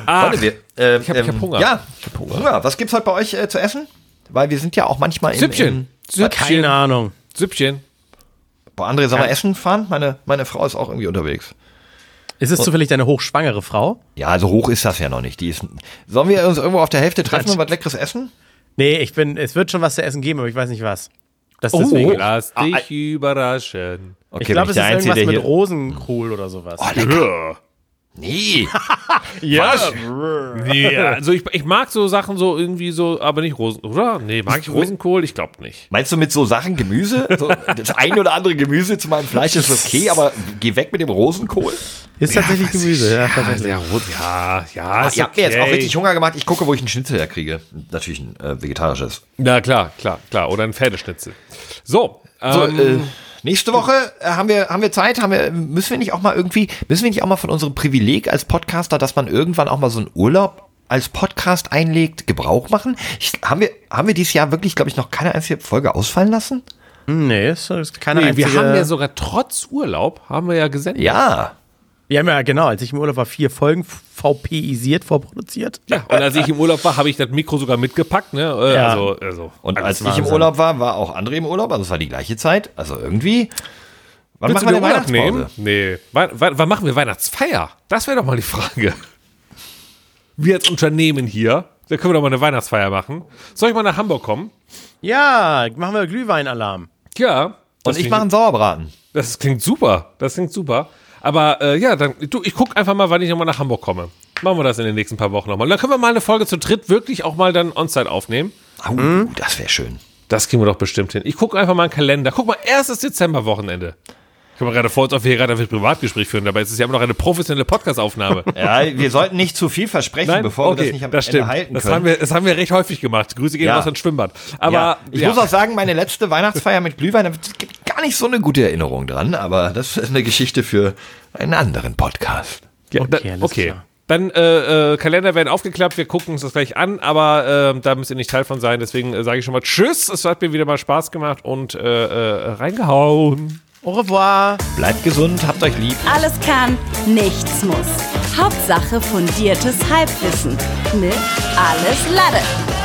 Ah, Freunde, wir, äh, ich hab- ich hab Hunger. Ja, ich hab Hunger. Was gibt's heute bei euch äh, zu essen? Weil wir sind ja auch manchmal im, Süppchen. im Süppchen. Keine Ahnung. Süppchen. Boah, André, sollen wir essen fahren? Meine, meine Frau ist auch irgendwie unterwegs. Ist es zufällig deine hochschwangere Frau? Ja, also hoch ist das ja noch nicht. Die ist, sollen wir uns irgendwo auf der Hälfte treffen und was Leckeres essen? Nee, ich bin, es wird schon was zu essen geben, aber ich weiß nicht was. Das Oh. deswegen. Lass Ah, dich überraschen. Okay, ich glaube, es ist Einzige, irgendwas mit Rosenkohl oder sowas. Oh, lecker. Nee. ja. Nee, also ich, ich mag so Sachen so irgendwie so, aber nicht Rosen, oder? Nee, mag ich Rosenkohl? Ich glaube nicht. Meinst du mit so Sachen Gemüse? So, das ein oder andere Gemüse zu meinem Fleisch ist okay, aber geh weg mit dem Rosenkohl. Ist tatsächlich Gemüse, ja, tatsächlich. Ja, Rot- ja, ja, Ah, ist ihr habt mir jetzt auch okay. richtig Hunger gemacht. Ich gucke, wo ich einen Schnitzel herkriege. Natürlich ein äh, vegetarisches. Na klar, klar, klar. Oder ein Pferdeschnitzel. So, So, ähm, äh, nächste Woche äh, haben wir haben wir Zeit, haben wir müssen wir nicht auch mal irgendwie müssen wir nicht auch mal von unserem Privileg als Podcaster, dass man irgendwann auch mal so einen Urlaub als Podcast einlegt, Gebrauch machen? Ich, haben wir haben wir dieses Jahr wirklich, glaube ich, noch keine einzige Folge ausfallen lassen? Nee, ist, ist keine nee, einzige. wir haben ja sogar trotz Urlaub, haben wir ja gesendet. Ja. Wir haben ja, genau, als ich im Urlaub war, vier Folgen VPisiert, vorproduziert. Ja, und als ich im Urlaub war, habe ich das Mikro sogar mitgepackt, ne? Äh, Ja. Also, also. Und als ich im. Urlaub war, war auch André im Urlaub, also es war die gleiche Zeit. Also irgendwie. Wann Willst machen wir Urlaub Weihnachtspause? nehmen? Nee. Wann, wann, wann machen wir Weihnachtsfeier? Das wäre doch mal die Frage. Wir als Unternehmen hier, da können wir doch mal eine Weihnachtsfeier machen. Soll ich mal nach Hamburg kommen? Ja, machen wir Glühweinalarm. Ja. Und ich mache einen Sauerbraten. Das klingt super. Das klingt super. Aber äh, ja, dann, du, ich guck einfach mal, wann ich nochmal nach Hamburg komme. Machen wir das in den nächsten paar Wochen nochmal. Dann können wir mal eine Folge zu dritt wirklich auch mal dann on-site aufnehmen. Au, Mhm. das wäre schön. Das kriegen wir doch bestimmt hin. Ich gucke einfach mal einen Kalender. Guck mal, erstes Dezemberwochenende. Ich mir gerade vor, als ob wir hier gerade ein Privatgespräch führen, dabei ist es ja immer noch eine professionelle Podcast-Aufnahme. Ja, wir sollten nicht zu viel versprechen, bevor wir das nicht am das Ende stimmt. halten Das können. haben, wir, das haben wir recht häufig gemacht. Grüße gehen Ja. raus ans Schwimmbad. Aber ja, ich ja. muss auch sagen, meine letzte Weihnachtsfeier mit Glühwein, es gibt gar nicht so eine gute Erinnerung dran, aber das ist eine Geschichte für einen anderen Podcast. Ja, Okay, da, alles okay. klar. Dann äh, äh, Kalender werden aufgeklappt, wir gucken uns das gleich an, aber äh, da müsst ihr nicht Teil von sein. Deswegen äh, sage ich schon mal Tschüss, es hat mir wieder mal Spaß gemacht und äh, äh, reingehauen. Au revoir. Bleibt gesund, habt euch lieb. Alles kann, nichts muss. Hauptsache fundiertes Halbwissen mit Alles Lade.